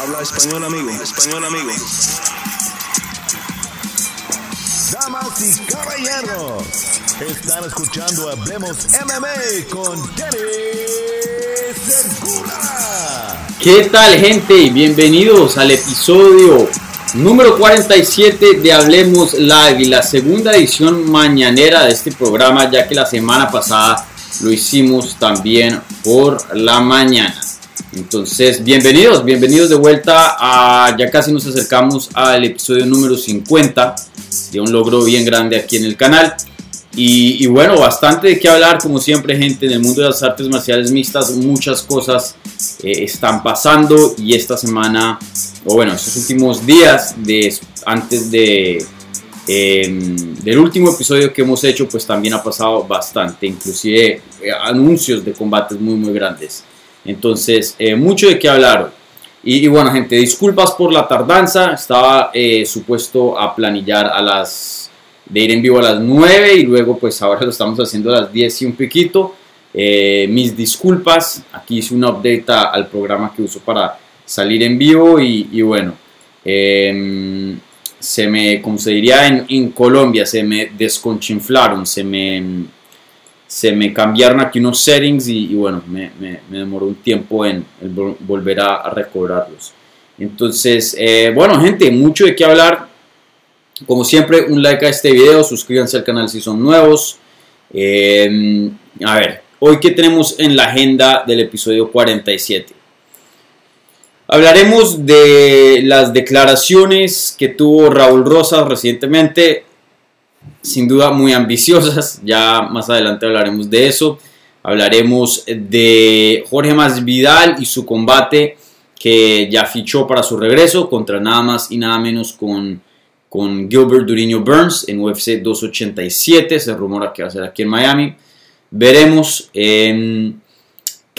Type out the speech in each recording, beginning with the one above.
Habla español, amigo. Español, amigo. Damas y caballeros, están escuchando Hablemos MMA con Jerry Segura. ¿Qué tal gente? Bienvenidos al episodio número 47 de Hablemos Live y la segunda edición mañanera de este programa ya que la semana pasada lo hicimos también por la mañana. Entonces, bienvenidos, bienvenidos de vuelta a, ya casi nos acercamos al episodio número 50 de un logro bien grande aquí en el canal. Y, bueno, bastante de qué hablar, como siempre, gente, en el mundo de las artes marciales mixtas, muchas cosas eh, están pasando y esta semana, o bueno, estos últimos días, de, antes de, em, del último episodio que hemos hecho, pues también ha pasado bastante, inclusive eh, anuncios de combates muy, muy grandes. Entonces, eh, mucho de qué hablar. Y, y, bueno, gente, disculpas por la tardanza. Estaba eh, supuesto a planillar a las de ir en vivo a las 9 y luego pues ahora lo estamos haciendo a las 10 y un piquito. Eh, mis disculpas. Aquí hice un update al programa que uso para salir en vivo y, bueno, em, se me, como se diría en, en Colombia, se me desconchinflaron, se me se me cambiaron aquí unos settings y, bueno, me, me, demoró un tiempo en volver a, recobrarlos. Entonces, eh, bueno, gente, mucho de qué hablar. Como siempre, un like a este video, suscríbanse al canal si son nuevos. Em, a ver, hoy que tenemos en la agenda del episodio 47. Hablaremos de las declaraciones que tuvo Raúl Rosas recientemente sin duda muy ambiciosas, ya más adelante hablaremos de eso. Hablaremos de Jorge Masvidal y su combate que ya fichó para su regreso contra nada más y nada menos con, con Gilbert Duriño Burns en UFC 287, se rumora que va a ser aquí en Miami. Veremos.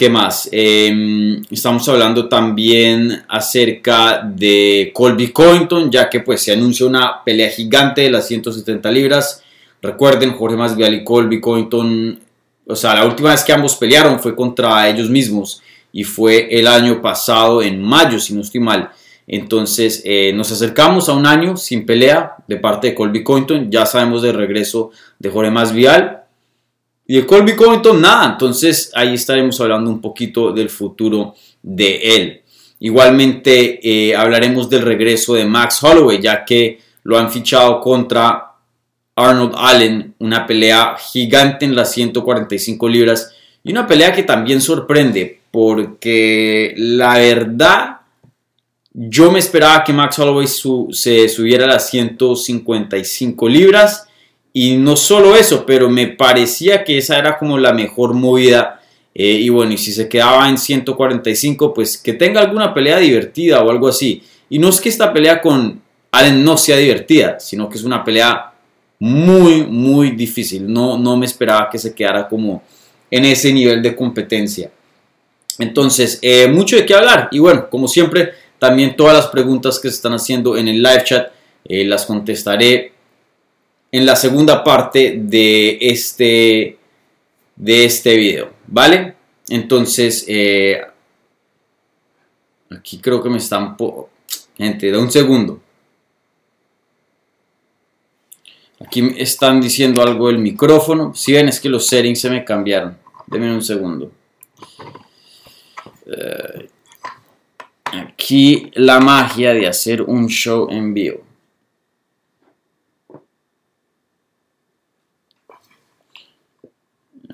¿Qué más? Em, estamos hablando también acerca de Colby Covington, ya que pues se anuncia una pelea gigante de las 170 libras. Recuerden, Jorge Masvidal y Colby Covington, o sea, la última vez que ambos pelearon fue contra ellos mismos y fue el año pasado, en mayo, si no estoy mal. Entonces eh, nos acercamos a un año sin pelea de parte de Colby Covington. Ya sabemos del regreso de Jorge Masvidal. Y el Colby Covington, nada. Entonces ahí estaremos hablando un poquito del futuro de él. Igualmente eh, hablaremos del regreso de Max Holloway, ya que lo han fichado contra Arnold Allen, una pelea gigante en las 145 libras y una pelea que también sorprende porque la verdad yo me esperaba que Max Holloway se subiera a las 155 libras y no solo eso, pero me parecía que esa era como la mejor movida. Eh, y bueno, y si se quedaba en 145, pues que tenga alguna pelea divertida o algo así. Y no es que esta pelea con Allen no sea divertida, sino que es una pelea muy, muy difícil. No, no me esperaba que se quedara como en ese nivel de competencia. Entonces, eh, mucho de qué hablar. Y bueno, como siempre, también todas las preguntas que se están haciendo en el live chat eh, las contestaré en la segunda parte de este, de este video, ¿vale? Entonces, eh, aquí creo que me están... Gente, da un segundo. Aquí están diciendo algo del micrófono. Si ven, es que los settings se me cambiaron. Denme un segundo. Eh, aquí la magia de hacer un show en vivo.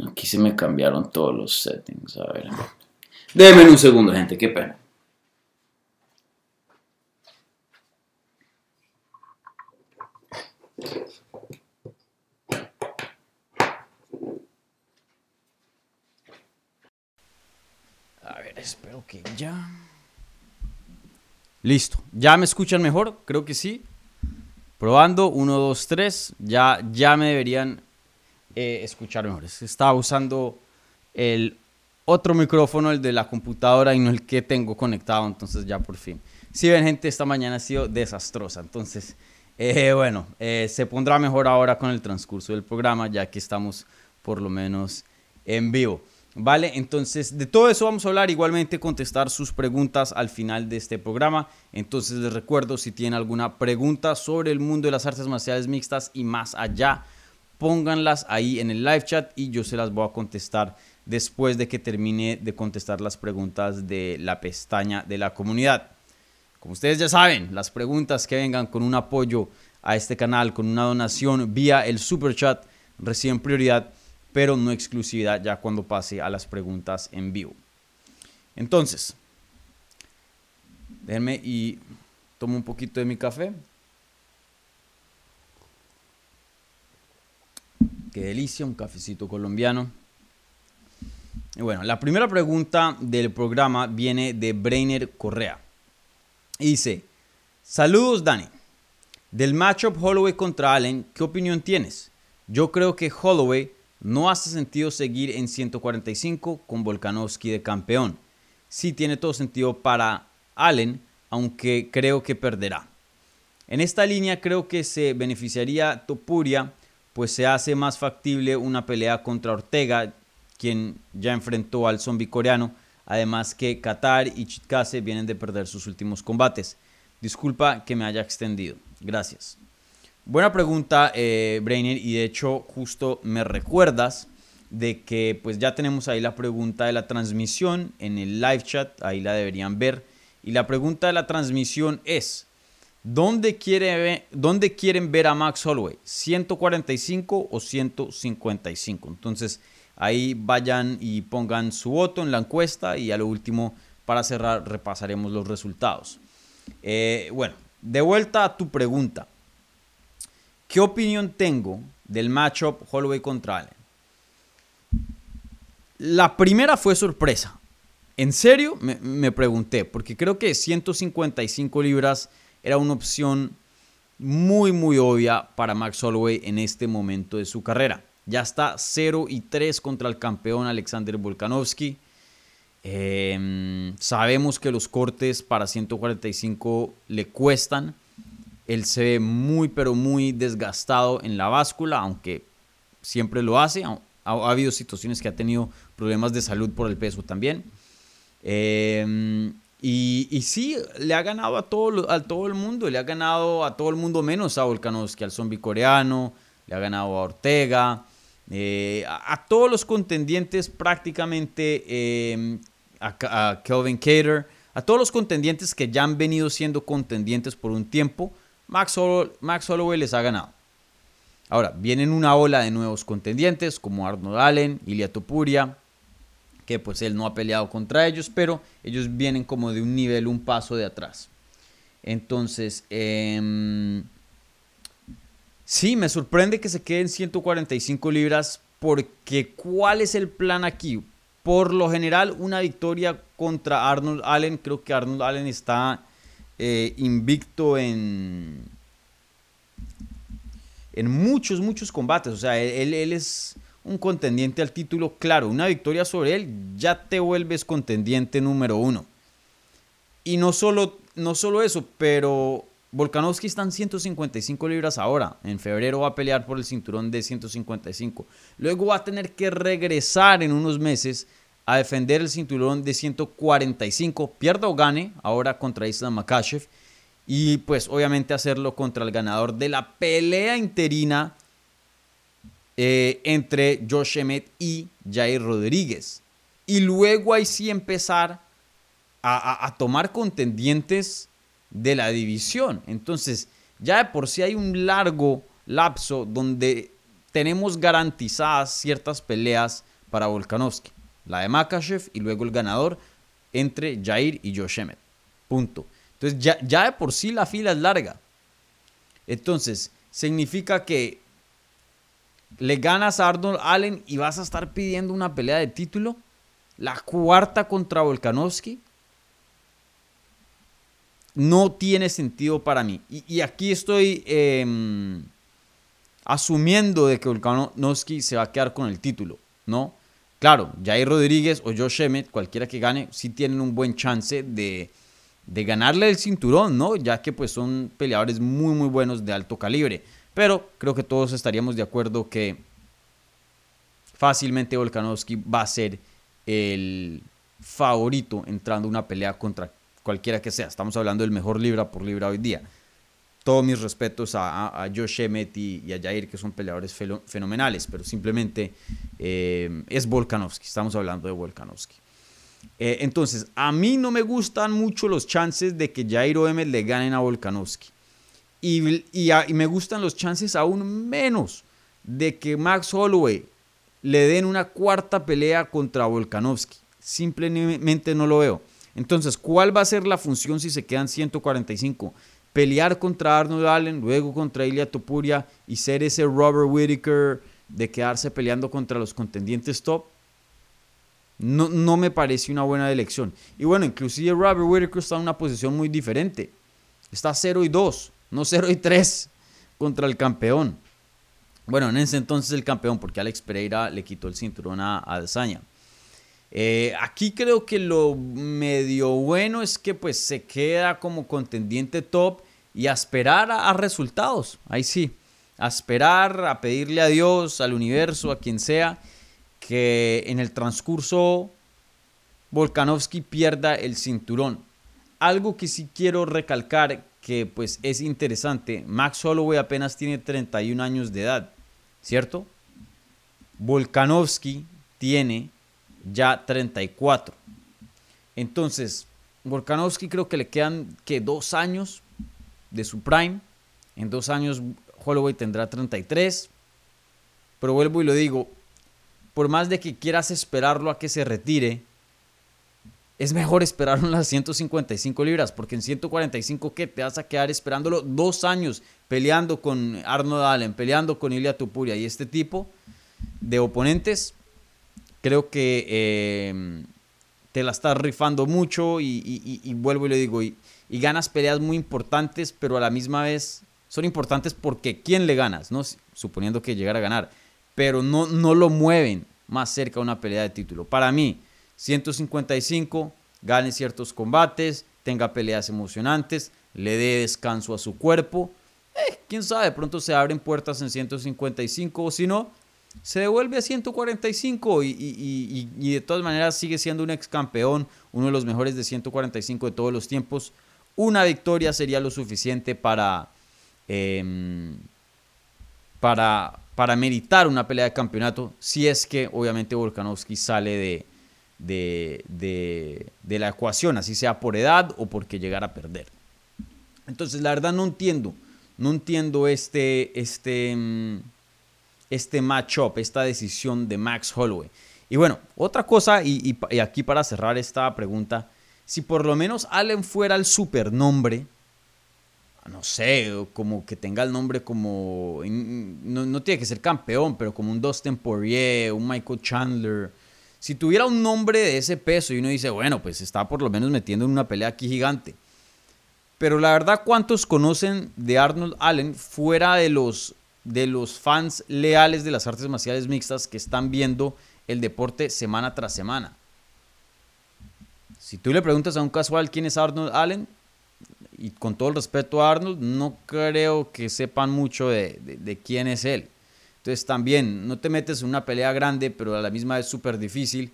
Aquí se me cambiaron todos los settings. A ver. Déjenme un segundo, gente. Qué pena. A ver, espero que ya. Listo. ¿Ya me escuchan mejor? Creo que sí. Probando. 1, 2, 3. Ya, ya me deberían eh, escuchar mejor. Estaba usando el otro micrófono, el de la computadora y no el que tengo conectado, entonces ya por fin. Si ven gente, esta mañana ha sido desastrosa, entonces eh, bueno, eh, se pondrá mejor ahora con el transcurso del programa, ya que estamos por lo menos en vivo. Vale, entonces de todo eso vamos a hablar, igualmente contestar sus preguntas al final de este programa. Entonces les recuerdo, si tienen alguna pregunta sobre el mundo de las artes marciales mixtas y más allá, pónganlas ahí en el live chat y yo se las voy a contestar después de que termine de contestar las preguntas de la pestaña de la comunidad. Como ustedes ya saben, las preguntas que vengan con un apoyo a este canal, con una donación vía el super chat, reciben prioridad pero no exclusividad ya cuando pase a las preguntas en vivo. Entonces, déjenme y tomo un poquito de mi café. Qué delicia, un cafecito colombiano. Y bueno, la primera pregunta del programa viene de Brainer Correa. dice, saludos Dani. Del matchup Holloway contra Allen, ¿qué opinión tienes? Yo creo que Holloway no hace sentido seguir en 145 con Volkanovski de campeón. Sí tiene todo sentido para Allen, aunque creo que perderá. En esta línea creo que se beneficiaría Topuria, pues se hace más factible una pelea contra Ortega, quien ya enfrentó al zombie coreano, además que Qatar y Chitkase vienen de perder sus últimos combates. Disculpa que me haya extendido. Gracias. Buena pregunta, eh, Brainer, y de hecho justo me recuerdas de que pues ya tenemos ahí la pregunta de la transmisión en el live chat, ahí la deberían ver. Y la pregunta de la transmisión es, ¿dónde, quiere, dónde quieren ver a Max Holloway? ¿145 o 155? Entonces ahí vayan y pongan su voto en la encuesta y a lo último, para cerrar, repasaremos los resultados. Eh, bueno, de vuelta a tu pregunta. ¿Qué opinión tengo del matchup Holloway contra Allen? La primera fue sorpresa. En serio, me, pregunté, porque creo que 155 libras era una opción muy, muy obvia para Max Holloway en este momento de su carrera. Ya está 0 y 3 contra el campeón Alexander Volkanovski. Em, sabemos que los cortes para 145 le cuestan. Él se ve muy, pero muy desgastado en la báscula, aunque siempre lo hace. Ha, habido situaciones que ha tenido problemas de salud por el peso también. Em, y, sí, le ha ganado a todo, todo el mundo. Le ha ganado a todo el mundo menos a Volkanovski, al zombie coreano. Le ha ganado a Ortega. Eh, a, todos los contendientes prácticamente. Em, a, a Kelvin Cater. A todos los contendientes que ya han venido siendo contendientes por un tiempo Max, Holloway les ha ganado. Ahora, vienen una ola de nuevos contendientes como Arnold Allen, Ilia Topuria, que pues él no ha peleado contra ellos, pero ellos vienen como de un nivel, un paso de atrás. Entonces, em, sí, me sorprende que se queden 145 libras porque ¿cuál es el plan aquí? Por lo general, una victoria contra Arnold Allen, creo que Arnold Allen está eh, invicto en, en muchos, muchos combates. O sea, él, él, es un contendiente al título, claro, una victoria sobre él ya te vuelves contendiente número uno. Y no solo, no solo eso, pero Volkanovski está en 155 libras ahora. En febrero va a pelear por el cinturón de 155. Luego va a tener que regresar en unos meses a defender el cinturón de 145, pierda o gane ahora contra Islam Makashev y pues obviamente hacerlo contra el ganador de la pelea interina eh, entre Josh Emmett y Jair Rodríguez. Y luego ahí sí empezar a, a tomar contendientes de la división. Entonces, ya de por sí hay un largo lapso donde tenemos garantizadas ciertas peleas para Volkanovski la de Makachev y luego el ganador entre Jair y Josh Emmett. Punto. Entonces ya, ya de por sí la fila es larga. Entonces, significa que le ganas a Arnold Allen y vas a estar pidiendo una pelea de título. La cuarta contra Volkanovski. No tiene sentido para mí. Y, aquí estoy em, asumiendo de que Volkanovski se va a quedar con el título, ¿no? Claro, Jair Rodríguez o Josh Emmett, cualquiera que gane, sí tienen un buen chance de, ganarle el cinturón, ¿no? Ya que pues son peleadores muy muy buenos de alto calibre. Pero creo que todos estaríamos de acuerdo que fácilmente Volkanovski va a ser el favorito entrando a una pelea contra cualquiera que sea. Estamos hablando del mejor libra por libra hoy día. Todos mis respetos a, Josh Emmett y, a Jair, que son peleadores fenomenales, pero simplemente eh, es Volkanovski. Estamos hablando de Volkanovski. Eh, entonces, a mí no me gustan mucho los chances de que Jair o Emmett le ganen a Volkanovski. Y, y, me gustan los chances aún menos de que Max Holloway le den una cuarta pelea contra Volkanovski. Simplemente no lo veo. Entonces, ¿cuál va a ser la función si se quedan 145? Pelear contra Arnold Allen, luego contra Ilya Topuria y ser ese Robert Whittaker de quedarse peleando contra los contendientes top. No, no me parece una buena elección. Y bueno, inclusive Robert Whittaker está en una posición muy diferente. Está 0 y 2, no 0 y 3 contra el campeón. Bueno, en ese entonces el campeón, porque Alex Pereira le quitó el cinturón a, a eh, aquí creo que lo medio bueno es que pues se queda como contendiente top y a esperar a, resultados. Ahí sí, a esperar, a pedirle a Dios, al universo, a quien sea, que en el transcurso Volkanovski pierda el cinturón. Algo que sí quiero recalcar que pues es interesante, Max Holloway apenas tiene 31 años de edad, ¿cierto? Volkanovski tiene ya 34. Entonces, Volkanovski creo que le quedan que dos años de su prime. En dos años Holloway tendrá 33. Pero vuelvo y lo digo, por más de que quieras esperarlo a que se retire, es mejor esperarlo en las 155 libras, porque en 145, ¿qué? Te vas a quedar esperándolo dos años peleando con Arnold Allen, peleando con Ilya Tupuria y este tipo de oponentes creo que eh, te la estás rifando mucho y, vuelvo y le digo, y, ganas peleas muy importantes, pero a la misma vez son importantes porque quién le ganas, ¿no? suponiendo que llegara a ganar, pero no, no lo mueven más cerca a una pelea de título. Para mí, 155, gane ciertos combates, tenga peleas emocionantes, le dé descanso a su cuerpo. Eh, quién sabe, pronto se abren puertas en 155 o si no, se devuelve a 145 y, de todas maneras sigue siendo un ex campeón, uno de los mejores de 145 de todos los tiempos. Una victoria sería lo suficiente para, em, para, para meritar una pelea de campeonato, si es que obviamente Volkanovski sale de, de, de la ecuación, así sea por edad o porque llegara a perder. Entonces, la verdad no entiendo, no entiendo este, este, em, este matchup, esta decisión de Max Holloway. Y bueno, otra cosa, y, aquí para cerrar esta pregunta, si por lo menos Allen fuera el supernombre, no sé, como que tenga el nombre como, no, tiene que ser campeón, pero como un Dustin Poirier, un Michael Chandler, si tuviera un nombre de ese peso y uno dice, bueno, pues está por lo menos metiendo en una pelea aquí gigante. Pero la verdad, ¿cuántos conocen de Arnold Allen fuera de los de los fans leales de las artes marciales mixtas que están viendo el deporte semana tras semana. Si tú le preguntas a un casual quién es Arnold Allen, y con todo el respeto a Arnold, no creo que sepan mucho de, quién es él. Entonces también, no te metes en una pelea grande, pero a la misma vez súper difícil.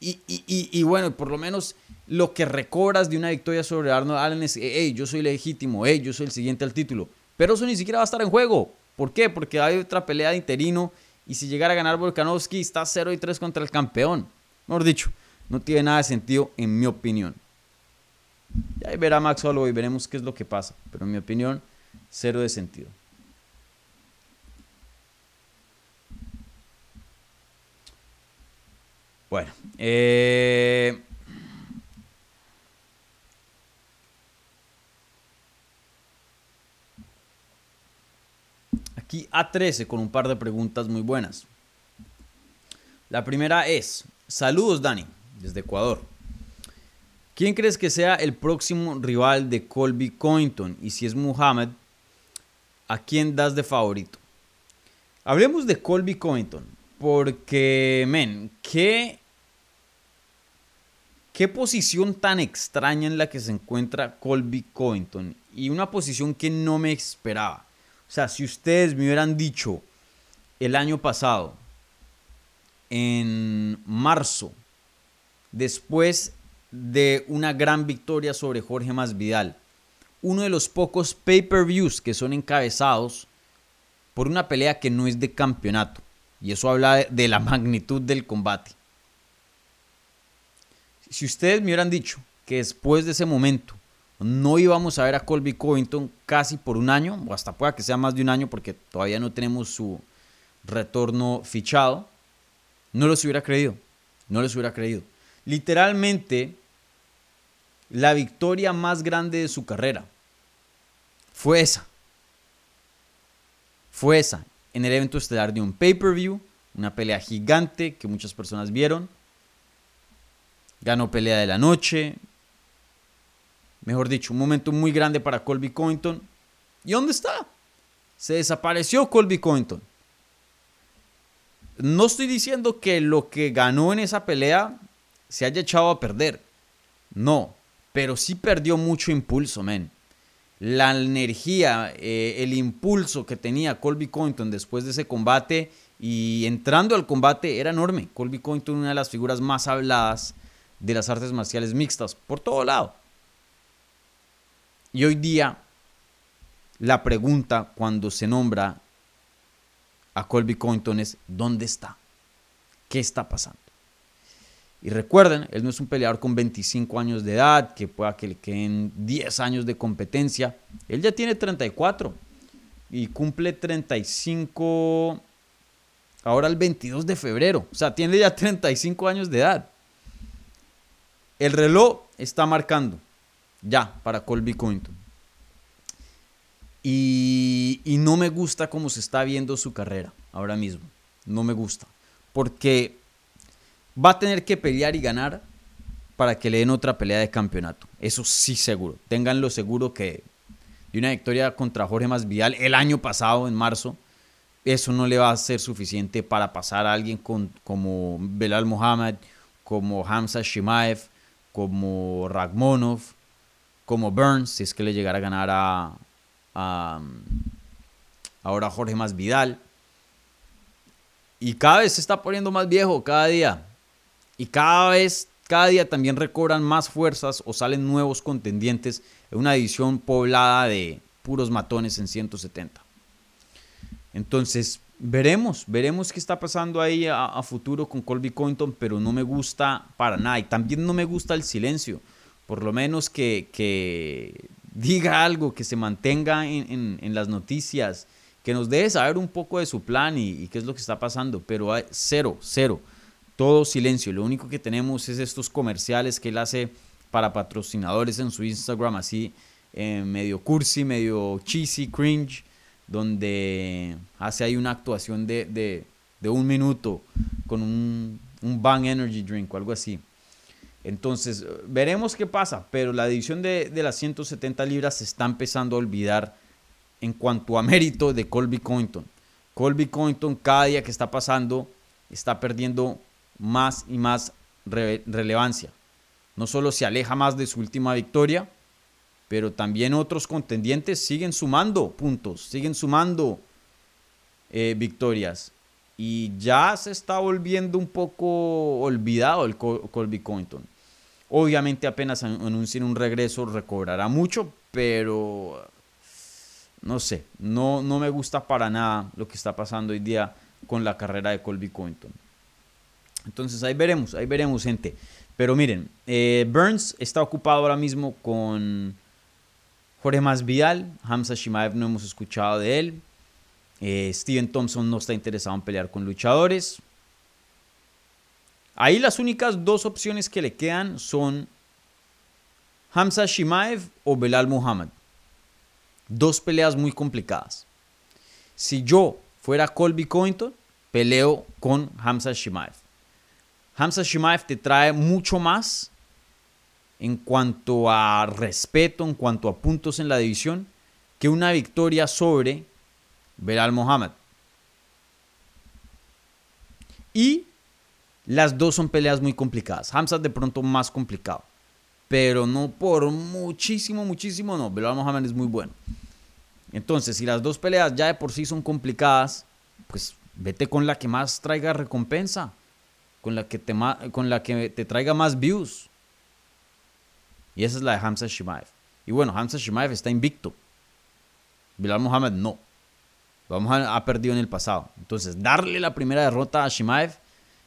Y, y, bueno, por lo menos lo que recobras de una victoria sobre Arnold Allen es, hey, yo soy legítimo, hey, yo soy el siguiente al título. Pero eso ni siquiera va a estar en juego. ¿Por qué? Porque hay otra pelea de interino y si llegara a ganar Volkanovski está 0 y 3 contra el campeón. Mejor dicho, no tiene nada de sentido en mi opinión. Ya verá Max Holloway y veremos qué es lo que pasa. Pero en mi opinión, cero de sentido. Bueno, eh, A13 con un par de preguntas muy buenas. La primera es, saludos Dani, desde Ecuador. ¿Quién crees que sea el próximo rival de Colby Cointon? Y si es Muhammad, ¿a quién das de favorito? Hablemos de Colby Cointon, porque, men, ¿qué, qué posición tan extraña en la que se encuentra Colby Cointon? Y una posición que no me esperaba. O sea, si ustedes me hubieran dicho el año pasado, en marzo, después de una gran victoria sobre Jorge Masvidal. Uno de los pocos pay-per-views que son encabezados por una pelea que no es de campeonato. Y eso habla de la magnitud del combate. Si ustedes me hubieran dicho que después de ese momento no íbamos a ver a Colby Covington casi por un año, o hasta pueda que sea más de un año porque todavía no tenemos su retorno fichado, no los hubiera creído. No les hubiera creído. Literalmente, la victoria más grande de su carrera fue esa. Fue esa, en el evento estelar de un pay-per-view, una pelea gigante que muchas personas vieron. Ganó pelea de la noche. Mejor dicho, un momento muy grande para Colby Covington. ¿Y dónde está? Se desapareció Colby Covington. No estoy diciendo que lo que ganó en esa pelea se haya echado a perder. No, pero sí perdió mucho impulso, men. La energía, eh, el impulso que tenía Colby Covington después de ese combate y entrando al combate era enorme. Colby Covington, una de las figuras más habladas de las artes marciales mixtas, por todo lado. Y hoy día, la pregunta cuando se nombra a Colby Covington es ¿dónde está? ¿Qué está pasando? Y recuerden, él no es un peleador con 25 años de edad, que pueda que le queden 10 años de competencia. Él ya tiene 34 y cumple 35 ahora el 22 de febrero. O sea, tiene ya 35 años de edad. El reloj está marcando ya para Colby Covington. Y, no me gusta cómo se está viendo su carrera ahora mismo. No me gusta. Porque va a tener que pelear y ganar para que le den otra pelea de campeonato. Eso sí seguro. Ténganlo seguro que de una victoria contra Jorge Masvidal el año pasado, en marzo, eso no le va a ser suficiente para pasar a alguien con, como Belal Mohamed, como Hamza Shimaev, como Ragmonov, como Burns, si es que le llegara a ganar a, ahora Jorge Más Vidal. Y cada vez se está poniendo más viejo, cada día. Y cada vez, cada día también recobran más fuerzas o salen nuevos contendientes en una división poblada de puros matones en 170. Entonces, veremos, veremos qué está pasando ahí a, futuro con Colby Covington, pero no me gusta para nada. Y también no me gusta el silencio. Por lo menos que, que diga algo, que se mantenga en, las noticias, que nos deje saber un poco de su plan y, qué es lo que está pasando, pero hay cero, cero, todo silencio. Lo único que tenemos es estos comerciales que él hace para patrocinadores en su Instagram, así eh, medio cursi, medio cheesy, cringe, donde hace ahí una actuación de, un minuto con un, un Bang Energy Drink o algo así. Entonces, veremos qué pasa, pero la división de, las 170 libras se está empezando a olvidar en cuanto a mérito de Colby Covington. Colby Covington cada día que está pasando está perdiendo más y más relevancia. No solo se aleja más de su última victoria, pero también otros contendientes siguen sumando puntos, siguen sumando eh, victorias. Y ya se está volviendo un poco olvidado el Colby Covington. Obviamente apenas anuncien un regreso recobrará mucho, pero no sé, no, no me gusta para nada lo que está pasando hoy día con la carrera de Colby Covington. Entonces ahí veremos, ahí veremos gente. Pero miren, eh, Burns está ocupado ahora mismo con Jorge Masvidal, Hamza Shimaev no hemos escuchado de él. Eh, Steven Thompson no está interesado en pelear con luchadores. Ahí las únicas dos opciones que le quedan son Hamza Shimaev o Belal Muhammad. Dos peleas muy complicadas. Si yo fuera Colby Covington, peleo con Hamza Shimaev. Hamza Shimaev te trae mucho más en cuanto a respeto, en cuanto a puntos en la división, que una victoria sobre Belal Muhammad. Y las dos son peleas muy complicadas. Hamza de pronto más complicado. Pero no por muchísimo, muchísimo no. Belal Mohamed es muy bueno. Entonces, si las dos peleas ya de por sí son complicadas, pues vete con la que más traiga recompensa. con la que te, con la que te traiga más views. Y esa es la de Hamza Shimaev. Y bueno, Hamza Shimaev está invicto. Bilal Mohamed no. Vamos a, ha perdido en el pasado. Entonces, darle la primera derrota a Shimaev,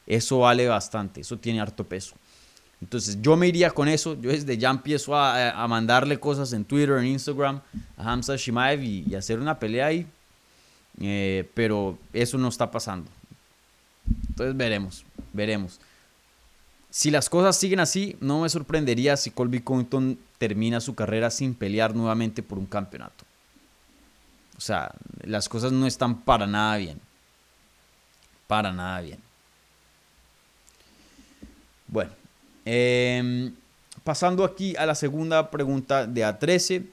eso vale bastante. Eso tiene harto peso. Entonces, yo me iría con eso. Yo desde ya empiezo a, mandarle cosas en Twitter, en Instagram a Hamza Shimaev y, hacer una pelea ahí. Eh, pero eso no está pasando. Entonces, veremos. Veremos. Si las cosas siguen así, no me sorprendería si Colby Covington termina su carrera sin pelear nuevamente por un campeonato. O sea, las cosas no están para nada bien. Para nada bien. Bueno, em, pasando aquí a la segunda pregunta de A13.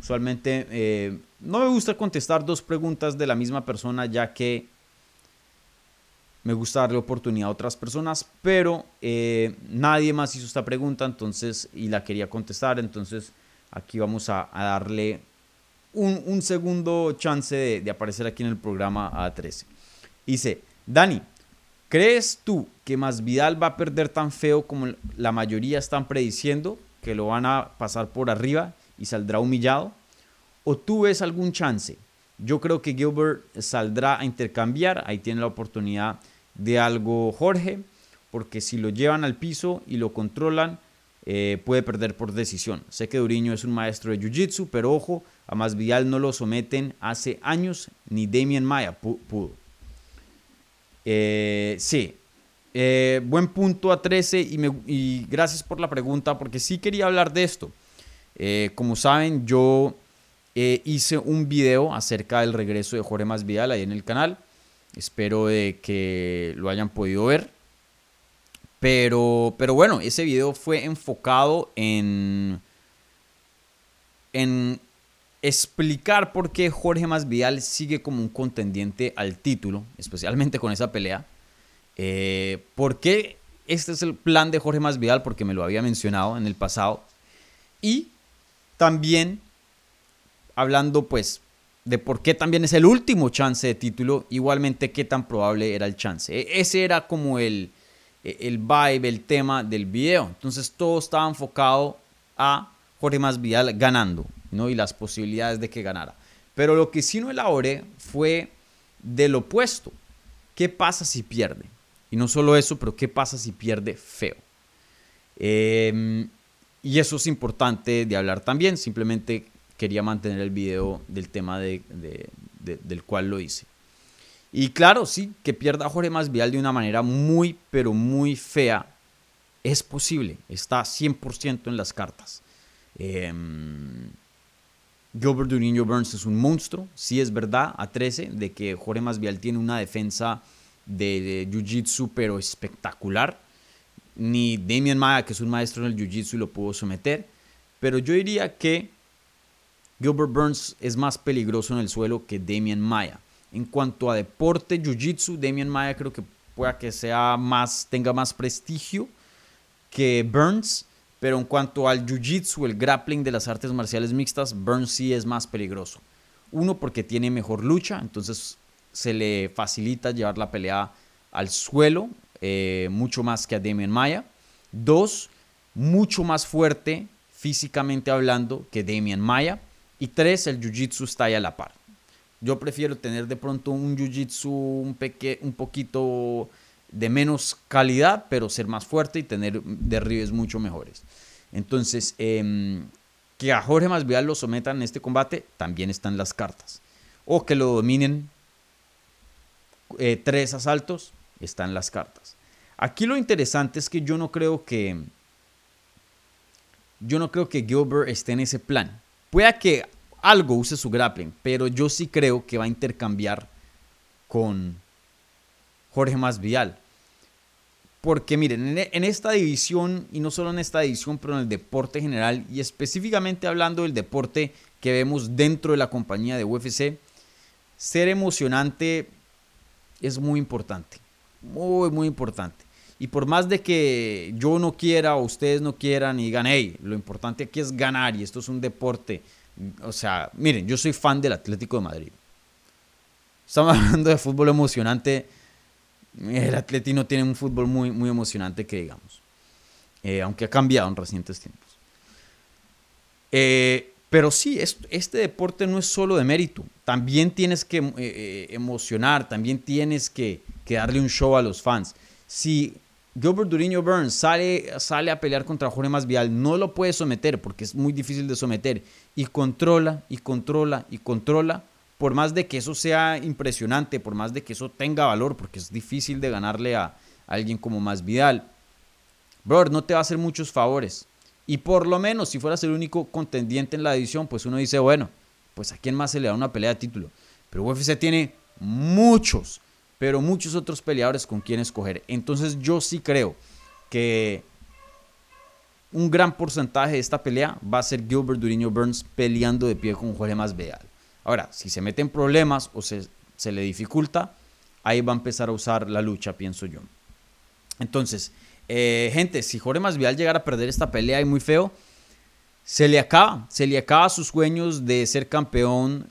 Usualmente eh, no me gusta contestar dos preguntas de la misma persona ya que me gusta darle oportunidad a otras personas, pero eh, nadie más hizo esta pregunta entonces y la quería contestar, entonces aquí vamos a, darle un, segundo chance de, aparecer aquí en el programa A13. Dice, Dani, ¿crees tú que Masvidal va a perder tan feo como la mayoría están prediciendo, que lo van a pasar por arriba y saldrá humillado? ¿O tú ves algún chance? Yo creo que Gilbert saldrá a intercambiar, ahí tiene la oportunidad de algo Jorge, porque si lo llevan al piso y lo controlan, eh, puede perder por decisión. Sé que Duriño es un maestro de Jiu-Jitsu, pero ojo, a Masvidal no lo someten hace años, ni Damien Maya pudo. Eh, sí, eh, buen punto a 13 y, y, gracias por la pregunta, porque sí quería hablar de esto. como saben, yo hice un video acerca del regreso de Jorge Masvidal ahí en el canal. Espero de que lo hayan podido ver. Pero, pero bueno, ese video fue enfocado en, en explicar por qué Jorge Masvidal sigue como un contendiente al título, especialmente con esa pelea. Eh, ¿Por qué este es el plan de Jorge Masvidal? Porque me lo había mencionado en el pasado. Y también hablando pues de por qué también es el último chance de título, igualmente qué tan probable era el chance. E, ese era como el, e, el vibe, el tema del video. Entonces todo estaba enfocado a Jorge Masvidal ganando, ¿no? Y las posibilidades de que ganara. Pero lo que sí no elaboré fue del opuesto. ¿Qué pasa si pierde? Y no solo eso, pero ¿qué pasa si pierde feo? Em, y eso es importante de hablar también. Simplemente quería mantener el video del tema de, del cual lo hice. Y claro, sí, que pierda Jorge Masvidal de una manera muy, pero muy fea, es posible, está 100% en las cartas. Eh, Gilbert Durinho Burns es un monstruo, sí es verdad, a 13, de que Jorge Masvidal tiene una defensa de, Jiu-Jitsu, pero espectacular. Ni Damian Maya, que es un maestro en el Jiu-Jitsu, lo pudo someter. Pero yo diría que Gilbert Burns es más peligroso en el suelo que Damian Maya. En cuanto a deporte, Jiu-Jitsu, Damian Maya creo que pueda que sea más, tenga más prestigio que Burns, pero en cuanto al Jiu-Jitsu, el grappling de las artes marciales mixtas, Burns sí es más peligroso. Uno, porque tiene mejor lucha, entonces se le facilita llevar la pelea al suelo, eh, mucho más que a Damian Maya. Dos, mucho más fuerte físicamente hablando que Damian Maya. Y tres, el jiu-jitsu está ahí a la par. Yo prefiero tener de pronto un jiu-jitsu un, un poquito de menos calidad, pero ser más fuerte y tener derribes mucho mejores. Entonces, em, que a Jorge Masvidal lo sometan en este combate, también están las cartas. O que lo dominen eh, tres asaltos, están las cartas. Aquí lo interesante es que yo no creo que yo no creo que Gilbert esté en ese plan. Pueda que algo use su grappling, pero yo sí creo que va a intercambiar con Jorge Masvidal. Porque miren, en esta división, y no solo en esta división, pero en el deporte general, y específicamente hablando del deporte que vemos dentro de la compañía de UFC, ser emocionante es muy importante. Muy, muy importante. Y por más de que yo no quiera o ustedes no quieran y digan, hey, lo importante aquí es ganar y esto es un deporte. O sea, miren, yo soy fan del Atlético de Madrid. Estamos hablando de fútbol emocionante. El Atleti no tiene un fútbol muy, muy emocionante que digamos. Eh, aunque ha cambiado en recientes tiempos. Eh, pero sí, este deporte no es solo de mérito. También tienes que eh, emocionar, también tienes que, que, darle un show a los fans. Si Gilbert Duriño Burns sale, sale a pelear contra Jorge Masvial, no lo puede someter porque es muy difícil de someter. Y controla, y controla, y controla. Por más de que eso sea impresionante, por más de que eso tenga valor, porque es difícil de ganarle a, alguien como Masvidal brother, no te va a hacer muchos favores. Y por lo menos, si fueras el único contendiente en la edición, pues uno dice, bueno, pues a quién más se le da una pelea de título. Pero UFC tiene muchos, pero muchos otros peleadores con quien escoger. Entonces yo sí creo que un gran porcentaje de esta pelea va a ser Gilbert Duriño Burns peleando de pie con Jorge Masvidal. Ahora, si se meten problemas o se, se le dificulta, ahí va a empezar a usar la lucha, pienso yo. Entonces, eh, gente, si Jorge Masvidal llegara a perder esta pelea y muy feo, se le acaba, se le acaba sus sueños de ser campeón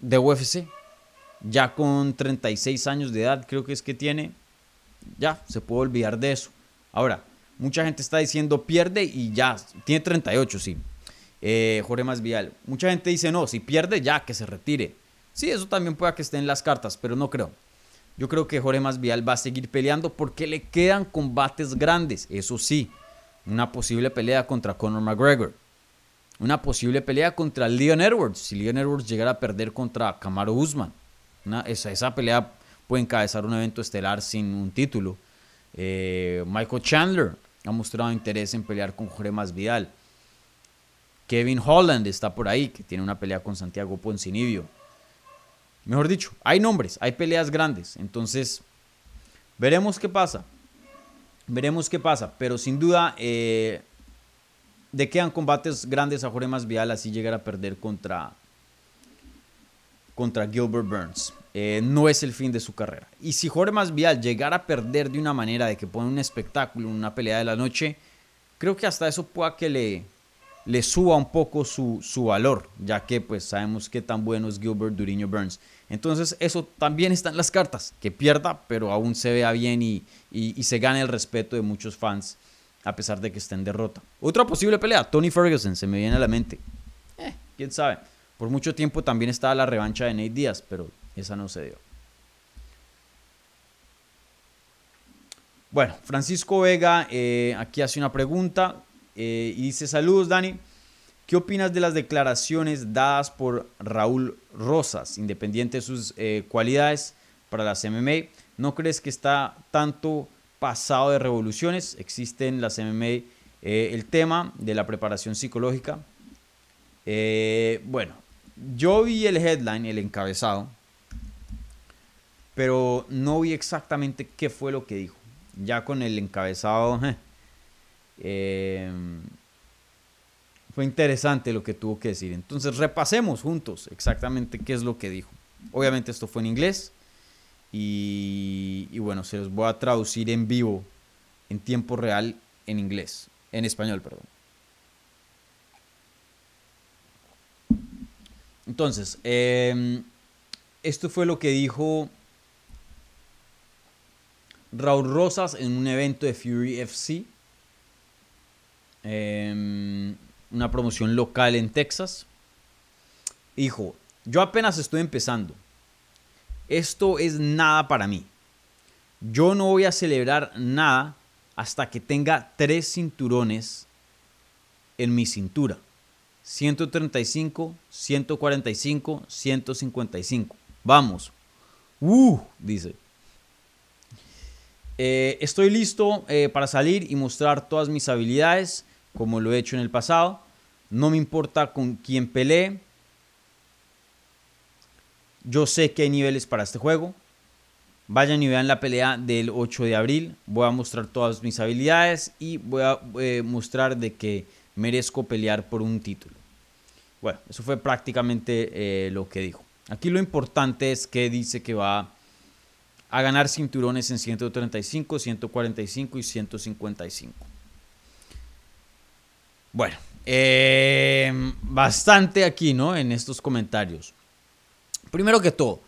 de UFC. Ya con 36 años de edad, creo que es que tiene, ya se puede olvidar de eso. Ahora, mucha gente está diciendo pierde y ya, tiene 38, sí. Eh, Jorge Masvidal. Mucha gente dice no, si pierde ya que se retire. Sí, eso también puede que esté en las cartas, pero no creo. Yo creo que Jorge Masvidal va a seguir peleando porque le quedan combates grandes. Eso sí, una posible pelea contra Conor McGregor. Una posible pelea contra Leon Edwards. Si Leon Edwards llegara a perder contra Camaro Usman. Esa, esa, pelea puede encabezar un evento estelar sin un título. Eh, Michael Chandler ha mostrado interés en pelear con Jorge Masvidal. Kevin Holland está por ahí, que tiene una pelea con Santiago Poncinibio. Mejor dicho, hay nombres, hay peleas grandes. Entonces, veremos qué pasa. Veremos qué pasa. Pero sin duda, eh, de quedan combates grandes a Jorge Masvidal así llegar a perder contra, contra Gilbert Burns. Eh, no es el fin de su carrera. Y si Jorge Masvidal llegara a perder de una manera de que pone un espectáculo, una pelea de la noche, creo que hasta eso pueda que le, le suba un poco su, valor, ya que pues sabemos qué tan bueno es Gilbert Duriño Burns. Entonces eso también está en las cartas, que pierda, pero aún se vea bien y, se gane el respeto de muchos fans, a pesar de que esté en derrota. Otra posible pelea, Tony Ferguson, se me viene a la mente. Eh, quién sabe. Por mucho tiempo también estaba la revancha de Nate Díaz, pero esa no se dio. Bueno, Francisco Vega eh, aquí hace una pregunta. Eh, y dice, saludos Dani, ¿qué opinas de las declaraciones dadas por Raúl Rosas, independiente de sus eh, cualidades para las MMA? ¿No crees que está tanto pasado de revoluciones? Existe en las MMA el tema de la preparación psicológica. bueno, yo vi el headline, el encabezado, pero no vi exactamente qué fue lo que dijo. Ya con el encabezado... Em, fue interesante lo que tuvo que decir. Entonces repasemos juntos exactamente qué es lo que dijo. Obviamente esto fue en inglés y, y, bueno, se los voy a traducir en vivo, en tiempo real, en inglés, en español, perdón. Entonces, em, esto fue lo que dijo Raúl Rosas en un evento de Fury FC Em, una promoción local en Texas. Hijo, yo apenas estoy empezando. Esto es nada para mí. Yo no voy a celebrar nada hasta que tenga tres cinturones en mi cintura. 135, 145, 155. Vamos. Uh, dice. Eh, estoy listo eh, para salir y mostrar todas mis habilidades como lo he hecho en el pasado. No me importa con quién pelee. Yo sé que hay niveles para este juego. Vayan y vean la pelea del 8 de abril. Voy a mostrar todas mis habilidades y voy a eh, mostrar de que merezco pelear por un título. Bueno, eso fue prácticamente eh, lo que dijo. Aquí lo importante es que dice que va a ganar cinturones en 135, 145 y 155. Bueno, eh, bastante aquí, ¿no? En estos comentarios. Primero que todo,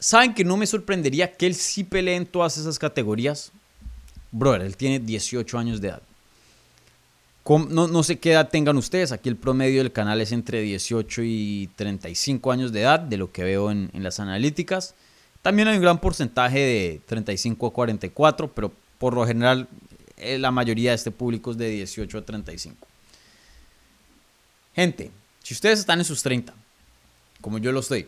¿Saben que no me sorprendería que él sí pelee en todas esas categorías? Brother, él tiene 18 años de edad. No, no, sé qué edad tengan ustedes. Aquí el promedio del canal es entre 18 y 35 años de edad, de lo que veo en, las analíticas. También hay un gran porcentaje de 35 a 44, pero por lo general eh, la mayoría de este público es de 18 a 35. Gente, si ustedes están en sus 30, como yo lo estoy,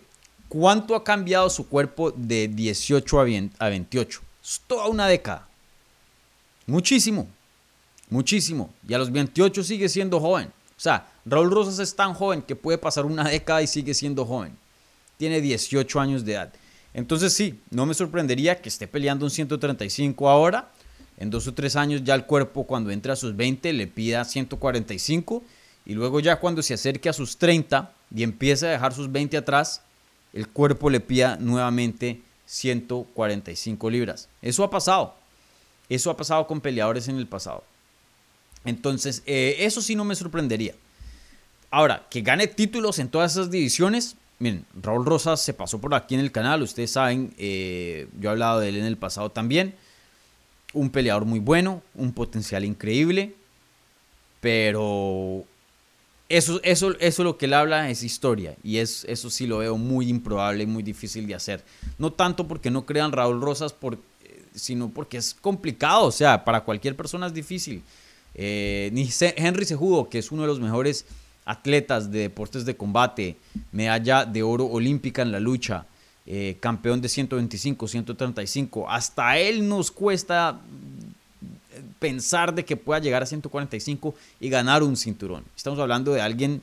¿cuánto ha cambiado su cuerpo de 18 a 28? Es toda una década. Muchísimo, muchísimo. Y a los 28 sigue siendo joven. O sea, Raúl Rosas es tan joven que puede pasar una década y sigue siendo joven. Tiene 18 años de edad. Entonces sí, no me sorprendería que esté peleando un 135 ahora. En dos o tres años ya el cuerpo cuando entre a sus 20 le pida 145 y luego ya cuando se acerque a sus 30 y empiece a dejar sus 20 atrás, el cuerpo le pida nuevamente 145 libras. Eso ha pasado. Eso ha pasado con peleadores en el pasado. Entonces, eh, eso sí no me sorprendería. Ahora, que gane títulos en todas esas divisiones, Miren, Raúl Rosas se pasó por aquí en el canal, ustedes saben, eh, yo he hablado de él en el pasado también. Un peleador muy bueno, un potencial increíble, pero eso, eso, eso lo que él habla es historia y es, eso sí lo veo muy improbable y muy difícil de hacer. No tanto porque no crean Raúl Rosas, por, eh, sino porque es complicado, o sea, para cualquier persona es difícil. Eh, Henry Sejudo, que es uno de los mejores atletas de deportes de combate, medalla de oro olímpica en la lucha, eh, campeón de 125, 135. Hasta él nos cuesta pensar de que pueda llegar a 145 y ganar un cinturón. Estamos hablando de alguien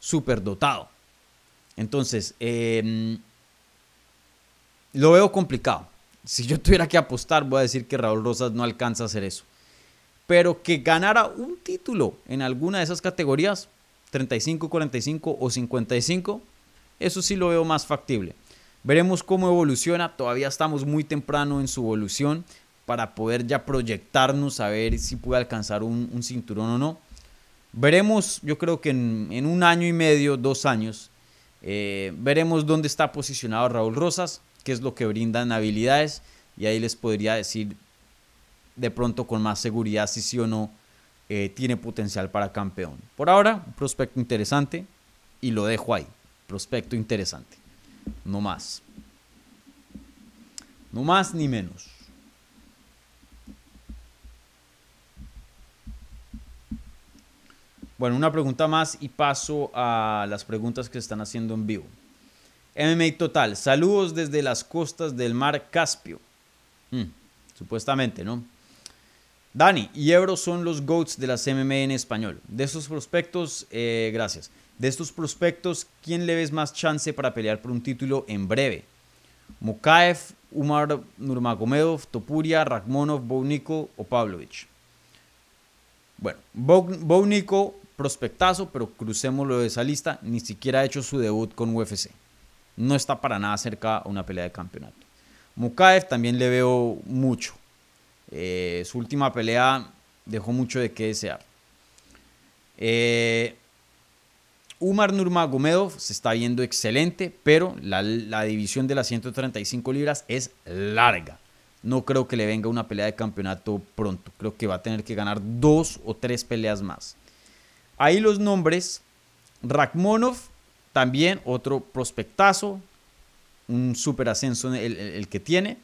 súper dotado. Entonces, em, lo veo complicado. Si yo tuviera que apostar, voy a decir que Raúl Rosas no alcanza a hacer eso. Pero que ganara un título en alguna de esas categorías, 35, 45 o 55, eso sí lo veo más factible. Veremos cómo evoluciona, todavía estamos muy temprano en su evolución para poder ya proyectarnos a ver si puede alcanzar un, cinturón o no. Veremos, yo creo que en, un año y medio, dos años, eh, veremos dónde está posicionado Raúl Rosas, qué es lo que brindan habilidades, y ahí les podría decir de pronto con más seguridad si sí o no eh, tiene potencial para campeón. Por ahora, un prospecto interesante y lo dejo ahí. Prospecto interesante. No más. No más ni menos. Bueno, una pregunta más y paso a las preguntas que se están haciendo en vivo. MMA Total, saludos desde las costas del mar Caspio. Hmm, supuestamente, ¿no? Dani y Ebro son los GOATs de las MMA en español. De estos prospectos, eh, gracias. De estos prospectos, ¿quién le ves más chance para pelear por un título en breve? Mokaev, Umar Nurmagomedov, Topuria, Rakhmonov, Bounico o Pavlovich. Bueno, Bounico, prospectazo, pero crucémoslo de esa lista, ni siquiera ha hecho su debut con UFC. No está para nada cerca a una pelea de campeonato. Mukaev también le veo mucho. Eh, su última pelea dejó mucho de qué desear. Eh, Umar Nurmagomedov se está viendo excelente, pero la, división de las 135 libras es larga. No creo que le venga una pelea de campeonato pronto. Creo que va a tener que ganar dos o tres peleas más. Ahí los nombres. Rakhmonov, también otro prospectazo. Un super ascenso el que tiene.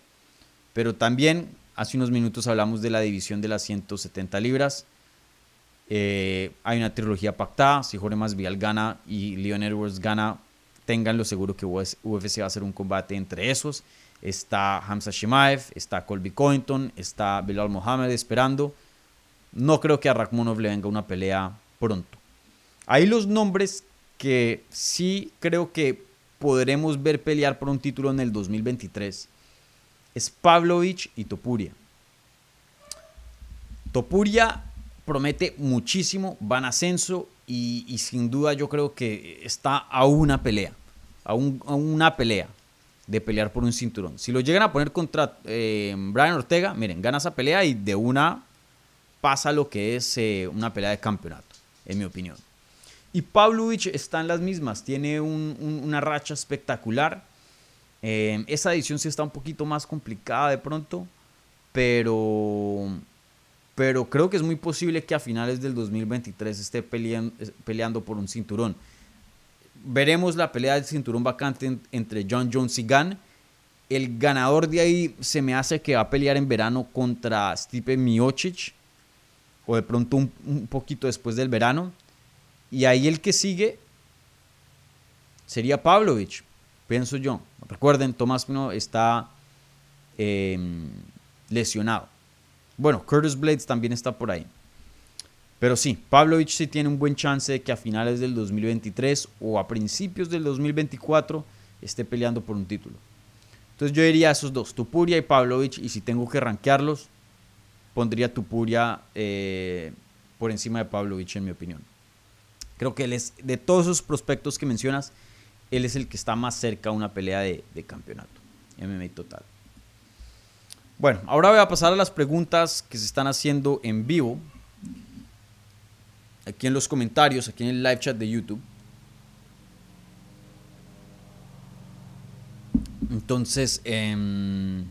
Pero también Hace unos minutos hablamos de la división de las 170 libras. Eh, hay una trilogía pactada. Si Jorge Masvidal gana y Leon Edwards gana, tenganlo seguro que UFC va a hacer un combate entre esos. Está Hamza Shimaev, está Colby Covington, está Bilal Mohamed esperando. No creo que a Rakhmonov le venga una pelea pronto. Hay los nombres que sí creo que podremos ver pelear por un título en el 2023 es Pavlovich y Topuria. Topuria promete muchísimo, van ascenso y, sin duda yo creo que está a una pelea, a, una pelea de pelear por un cinturón. Si lo llegan a poner contra eh, Brian Ortega, miren, gana esa pelea y de una pasa lo que es eh, una pelea de campeonato, en mi opinión. Y Pavlovich está en las mismas, tiene una racha espectacular Eh, esa edición sí está un poquito más complicada de pronto, pero, pero creo que es muy posible que a finales del 2023 esté peleando, peleando por un cinturón. Veremos la pelea del cinturón vacante entre John Jones y Gunn. El ganador de ahí se me hace que va a pelear en verano contra Stipe Miocic o de pronto un, un poquito después del verano. Y ahí el que sigue sería Pavlovich, pienso yo. Recuerden, Tomás Pino está em, lesionado. Bueno, Curtis Blades también está por ahí. Pero sí, Pavlovich sí tiene un buen chance de que a finales del 2023 o a principios del 2024 esté peleando por un título. Entonces yo diría esos dos, Tupuria y Pavlovich, y si tengo que rankearlos, pondría Tupuria eh, por encima de Pavlovich en mi opinión. Creo que de todos esos prospectos que mencionas, él es el que está más cerca a una pelea de, campeonato. MMA total. Bueno, ahora voy a pasar a las preguntas que se están haciendo en vivo. Aquí en los comentarios, aquí en el live chat de YouTube. Entonces, em,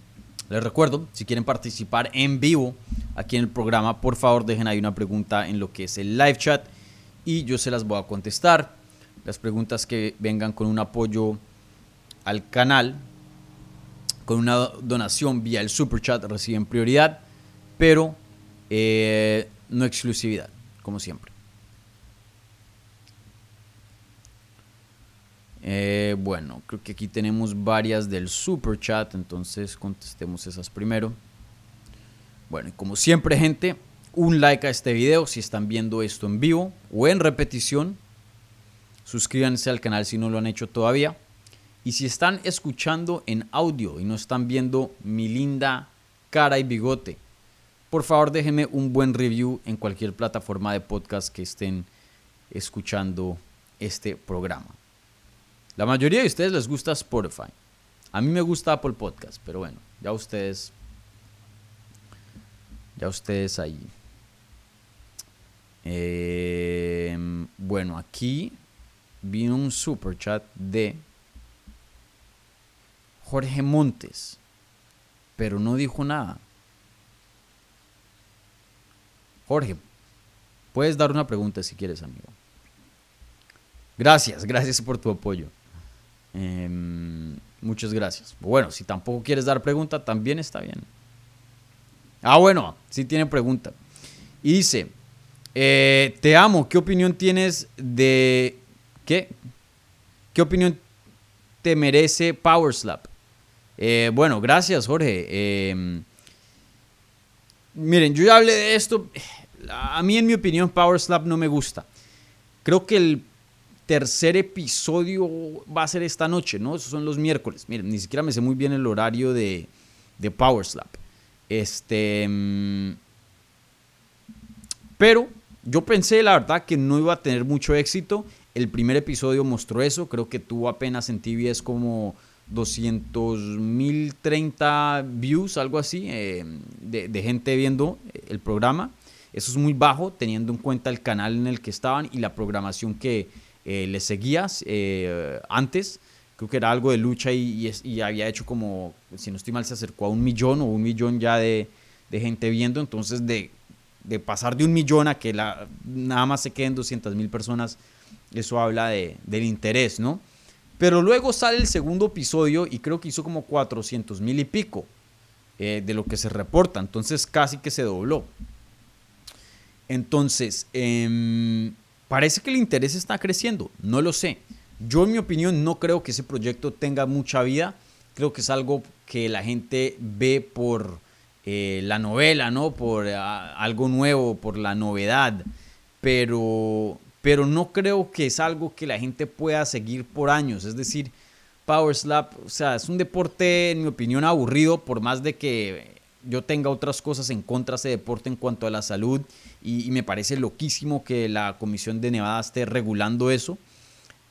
les recuerdo, si quieren participar en vivo aquí en el programa, por favor dejen ahí una pregunta en lo que es el live chat y yo se las voy a contestar. Las preguntas que vengan con un apoyo al canal, con una donación vía el super chat reciben prioridad, pero eh, no exclusividad, como siempre. Eh, bueno, creo que aquí tenemos varias del super chat, entonces contestemos esas primero. Bueno, y como siempre, gente, un like a este video si están viendo esto en vivo o en repetición. Suscríbanse al canal si no lo han hecho todavía. Y si están escuchando en audio y no están viendo mi linda cara y bigote, por favor déjenme un buen review en cualquier plataforma de podcast que estén escuchando este programa. La mayoría de ustedes les gusta Spotify. A mí me gusta Apple Podcast, pero bueno, ya ustedes ya ustedes ahí. Eh, bueno, aquí vino un super chat de Jorge Montes, pero no dijo nada. Jorge, puedes dar una pregunta si quieres, amigo. Gracias, gracias por tu apoyo. Em, muchas gracias. Bueno, si tampoco quieres dar pregunta, también está bien. Ah, bueno, sí tiene pregunta. Y dice, eh, te amo, ¿qué opinión tienes de ¿Qué? ¿Qué opinión te merece Power Slap? Eh, bueno, gracias, Jorge. Em, miren, yo ya hablé de esto. A mí, en mi opinión, Power Slap no me gusta. Creo que el tercer episodio va a ser esta noche, ¿no? Esos son los miércoles. Miren, ni siquiera me sé muy bien el horario de, de Power Slap. Este. Em, pero yo pensé, la verdad, que no iba a tener mucho éxito el primer episodio mostró eso, creo que tuvo apenas en TVS como 200 mil 30 views, algo así, eh, de, gente viendo el programa. Eso es muy bajo teniendo en cuenta el canal en el que estaban y la programación que eh, les seguías eh, antes. Creo que era algo de lucha y, había hecho como, si no estoy mal, se acercó a un millón o un millón ya de, gente viendo. Entonces, de, pasar de un millón a que la, nada más se queden 200 mil personas eso habla de, del interés, ¿no? Pero luego sale el segundo episodio y creo que hizo como 400 mil y pico eh, de lo que se reporta. Entonces casi que se dobló. Entonces, em, parece que el interés está creciendo. No lo sé. Yo en mi opinión no creo que ese proyecto tenga mucha vida. Creo que es algo que la gente ve por eh, la novela, ¿no? Por ah, algo nuevo, por la novedad. Pero pero no creo que es algo que la gente pueda seguir por años. Es decir, Power Slap, o sea, es un deporte, en mi opinión, aburrido, por más de que yo tenga otras cosas en contra de ese deporte en cuanto a la salud, y, me parece loquísimo que la Comisión de Nevada esté regulando eso.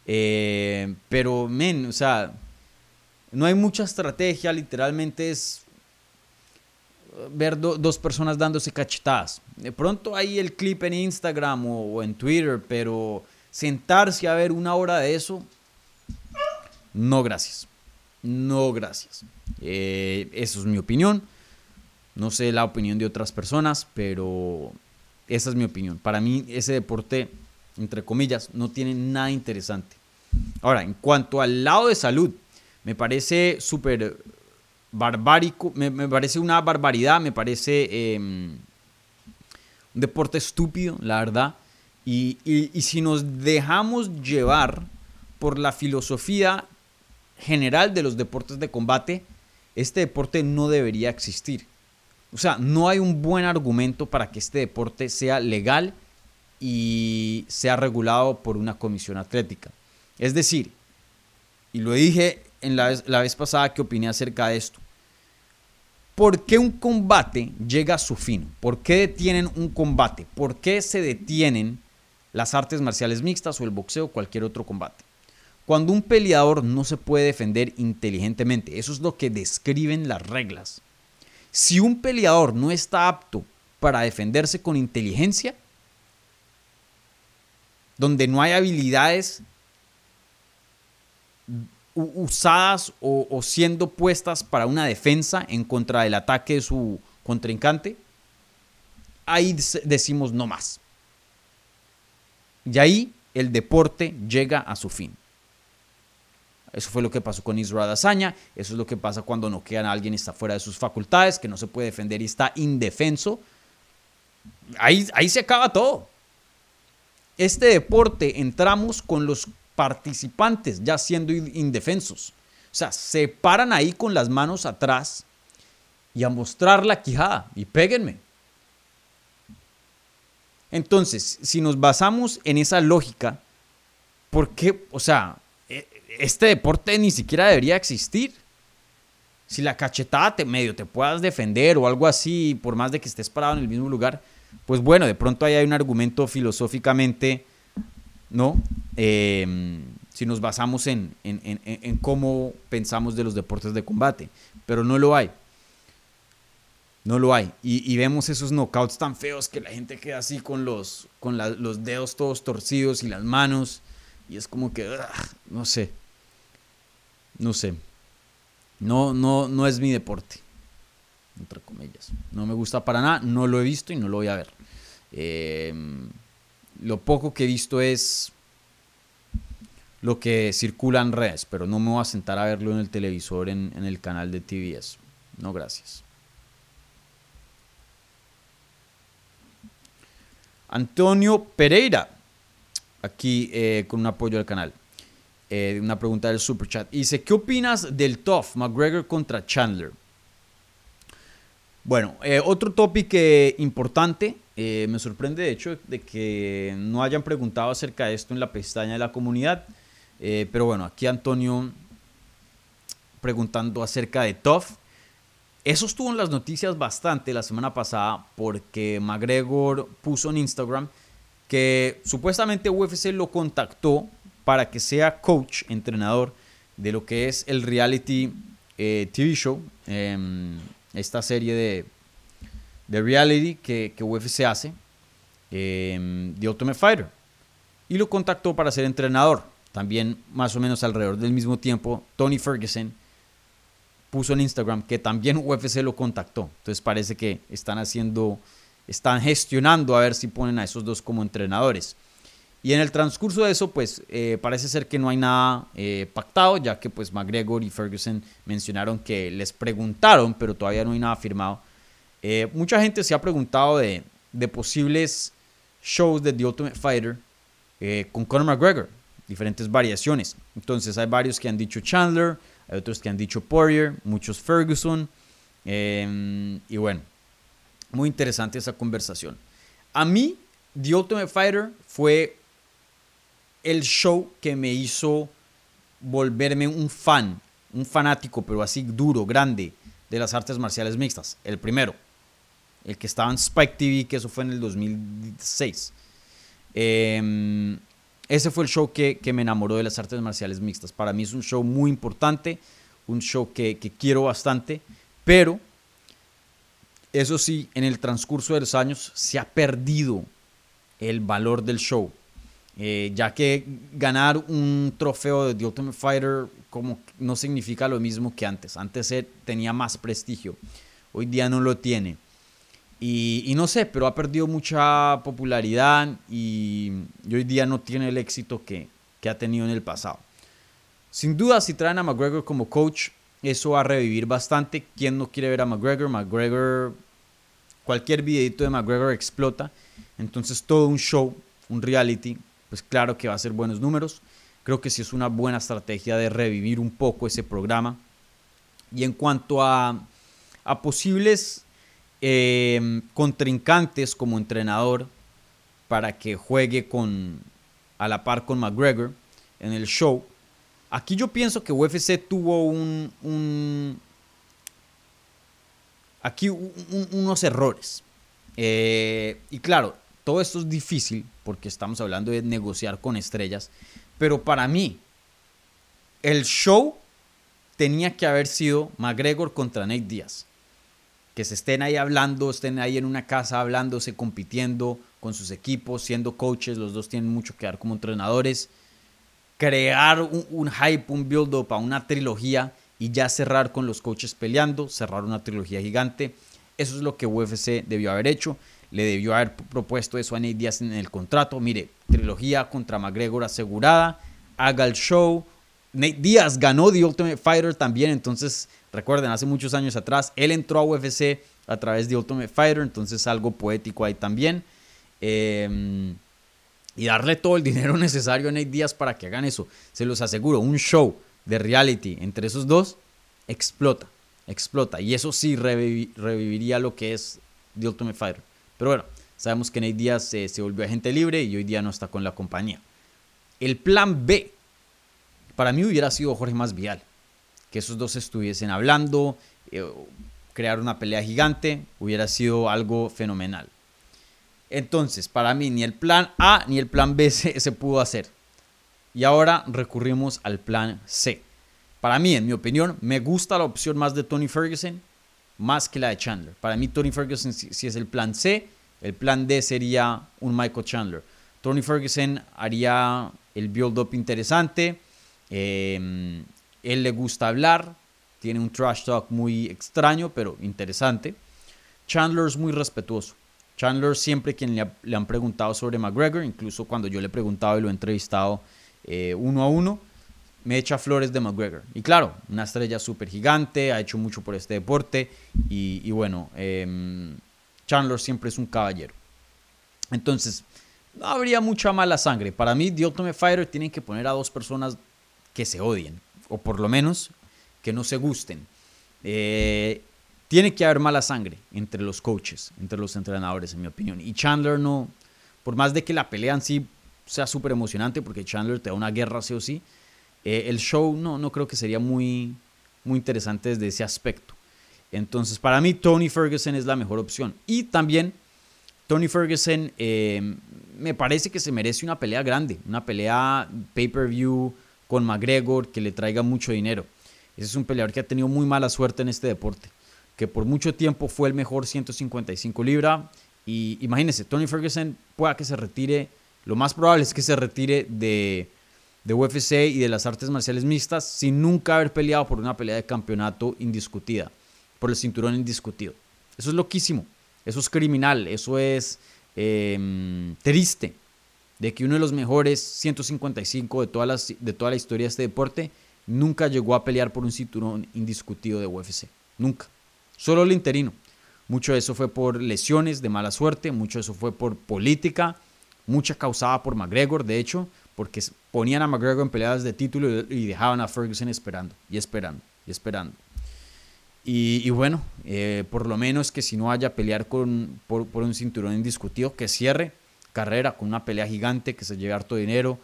Eh, pero, men, o sea, no hay mucha estrategia, literalmente es ver dos personas dándose cachetadas. De pronto hay el clip en Instagram o, en Twitter, pero sentarse a ver una hora de eso, no gracias. no gracias. Eh, eso es mi opinión. No sé la opinión de otras personas, pero esa es mi opinión. Para mí ese deporte, entre comillas, no tiene nada interesante. Ahora, en cuanto al lado de salud, me parece súper barbárico, me, parece una barbaridad, me parece em, un deporte estúpido, la verdad. Y, si nos dejamos llevar por la filosofía general de los deportes de combate, este deporte no debería existir. O sea, no hay un buen argumento para que este deporte sea legal y sea regulado por una comisión atlética. Es decir, y lo dije en la vez, la vez pasada que opiné acerca de esto, ¿por qué un combate llega a su fin? ¿Por qué detienen un combate? ¿Por qué se detienen las artes marciales mixtas o el boxeo o cualquier otro combate? Cuando un peleador no se puede defender inteligentemente, eso es lo que describen las reglas. Si un peleador no está apto para defenderse con inteligencia, donde no hay habilidades usadas o, siendo puestas para una defensa en contra del ataque de su contrincante, ahí decimos no más. Y ahí el deporte llega a su fin. Eso fue lo que pasó con Israel Azaña. Eso es lo que pasa cuando no quedan a alguien está fuera de sus facultades, que no se puede defender y está indefenso. Ahí, ahí se acaba todo. Este deporte entramos con los participantes ya siendo indefensos. O sea, se paran ahí con las manos atrás y a mostrar la quijada y péguenme. Entonces, si nos basamos en esa lógica, ¿por qué? O sea, este deporte ni siquiera debería existir. Si la cachetada medio te puedas defender o algo así, por más de que estés parado en el mismo lugar, pues bueno, de pronto ahí hay un argumento filosóficamente, ¿no? Em, si nos basamos en, cómo pensamos de los deportes de combate, pero no lo hay. No lo hay. Y, vemos esos knockouts tan feos que la gente queda así con los, con los dedos todos torcidos y las manos. Y es como que, no sé no sé. No, no, no es mi deporte. Entre comillas. No me gusta para nada, no lo he visto y no lo voy a ver. Em, lo poco que he visto es lo que circula en redes, pero no me voy a sentar a verlo en el televisor en, el canal de TVS. No, gracias. Antonio Pereira, aquí eh, con un apoyo al canal. Eh, una pregunta del super chat. Dice, ¿qué opinas del TOF McGregor contra Chandler? Bueno, eh, otro tópico importante. Eh, me sorprende de hecho de que no hayan preguntado acerca de esto en la pestaña de la comunidad. pero bueno, aquí Antonio preguntando acerca de TOF. Eso estuvo en las noticias bastante la semana pasada porque McGregor puso en Instagram que supuestamente UFC lo contactó para que sea coach, entrenador de lo que es el reality eh, TV show, em, esta serie de, de reality que, que, UFC hace, eh, The Ultimate Fighter. Y lo contactó para ser entrenador. También más o menos alrededor del mismo tiempo, Tony Ferguson puso en Instagram que también UFC lo contactó. Entonces parece que están haciendo, están gestionando a ver si ponen a esos dos como entrenadores. Y en el transcurso de eso, pues eh, parece ser que no hay nada eh, pactado, ya que pues McGregor y Ferguson mencionaron que les preguntaron, pero todavía no hay nada firmado. Eh, mucha gente se ha preguntado de, de, posibles shows de The Ultimate Fighter con Conor McGregor, diferentes variaciones. Entonces hay varios que han dicho Chandler, hay otros que han dicho Poirier, muchos Ferguson. y bueno, muy interesante esa conversación. A mí, The Ultimate Fighter fue el show que me hizo volverme un fan, un fanático, pero así duro, grande, de las artes marciales mixtas. El primero, el que estaba en Spike TV, que eso fue en el 2006. Em, ese fue el show que, me enamoró de las artes marciales mixtas. Para mí es un show muy importante, un show que, que quiero bastante, pero eso sí, en el transcurso de los años se ha perdido el valor del show Eh, ya que ganar un trofeo de The Ultimate Fighter como no significa lo mismo que antes. Antes tenía más prestigio, hoy día no lo tiene. Y, no sé, pero ha perdido mucha popularidad y, hoy día no tiene el éxito que, que ha tenido en el pasado. Sin duda, si traen a McGregor como coach, eso va a revivir bastante. ¿Quién no quiere ver a McGregor? McGregor, cualquier videito de McGregor explota. Entonces todo un show, un reality, pues claro que va a ser buenos números. Creo que sí es una buena estrategia de revivir un poco ese programa. Y en cuanto a, a posibles em, contrincantes como entrenador para que juegue con, a la par con McGregor en el show, aquí yo pienso que UFC tuvo un, aquí unos errores. Eh, y claro, todo esto es difícil porque estamos hablando de negociar con estrellas, pero para mí el show tenía que haber sido McGregor contra Nate Díaz. Que se estén ahí hablando, estén ahí en una casa hablándose, compitiendo con sus equipos, siendo coaches, los dos tienen mucho que dar como entrenadores. Crear un, un hype, un build-up a una trilogía y ya cerrar con los coaches peleando, cerrar una trilogía gigante. Eso es lo que UFC debió haber hecho le debió haber propuesto eso a Nate Díaz en el contrato. Mire, trilogía contra McGregor asegurada, haga el show. Nate Díaz ganó The Ultimate Fighter también, entonces recuerden, hace muchos años atrás, él entró a UFC a través de Ultimate Fighter, entonces algo poético ahí también. Em, y darle todo el dinero necesario a Nate Díaz para que hagan eso. Se los aseguro, un show de reality entre esos dos explota, explota. Y eso sí reviviría lo que es The Ultimate Fighter. Pero bueno, sabemos que Nate Díaz se, se volvió agente libre y hoy día no está con la compañía. El plan B, para mí hubiera sido Jorge Masvial. Que esos dos estuviesen hablando, eh, crear una pelea gigante, hubiera sido algo fenomenal. Entonces, para mí ni el plan A ni el plan B se, pudo hacer. Y ahora recurrimos al plan C. Para mí, en mi opinión, me gusta la opción más de Tony Ferguson más que la de Chandler. Para mí Tony Ferguson si, es el plan C, el plan D sería un Michael Chandler. Tony Ferguson haría el build-up interesante. Em, él le gusta hablar. Tiene un trash talk muy extraño, pero interesante. Chandler es muy respetuoso. Chandler siempre quien le, han preguntado sobre McGregor, incluso cuando yo le he preguntado y lo he entrevistado eh, uno a uno, me echa flores de McGregor. Y claro, una estrella súper gigante, ha hecho mucho por este deporte y, bueno, em, Chandler siempre es un caballero. Entonces, no habría mucha mala sangre. Para mí, The Ultimate Fighter tienen que poner a dos personas que se odien, o por lo menos que no se gusten. Eh, tiene que haber mala sangre entre los coaches, entre los entrenadores, en mi opinión. Y Chandler no, por más de que la pelea en sí sea súper emocionante, porque Chandler te da una guerra sí o sí, eh, el show no, no creo que sería muy, muy interesante desde ese aspecto. Entonces, para mí, Tony Ferguson es la mejor opción. Y también, Tony Ferguson eh, me parece que se merece una pelea grande, una pelea pay-per-view con McGregor que le traiga mucho dinero. Ese es un peleador que ha tenido muy mala suerte en este deporte, que por mucho tiempo fue el mejor 155 libra. Y imagínense, Tony Ferguson pueda que se retire, lo más probable es que se retire de, de UFC y de las artes marciales mixtas sin nunca haber peleado por una pelea de campeonato indiscutida, por el cinturón indiscutido. Eso es loquísimo, eso es criminal, eso es em, triste, de que uno de los mejores 155 de, todas las, de toda la historia de este deporte nunca llegó a pelear por un cinturón indiscutido de UFC, nunca, solo el interino. Mucho de eso fue por lesiones de mala suerte, mucho de eso fue por política, mucha causada por McGregor, de hecho, porque ponían a McGregor en peleadas de título y dejaban a Ferguson esperando y esperando y esperando. Y, bueno, eh, por lo menos que si no haya pelear con, por, un cinturón indiscutido, que cierre carrera con una pelea gigante, que se lleve harto dinero,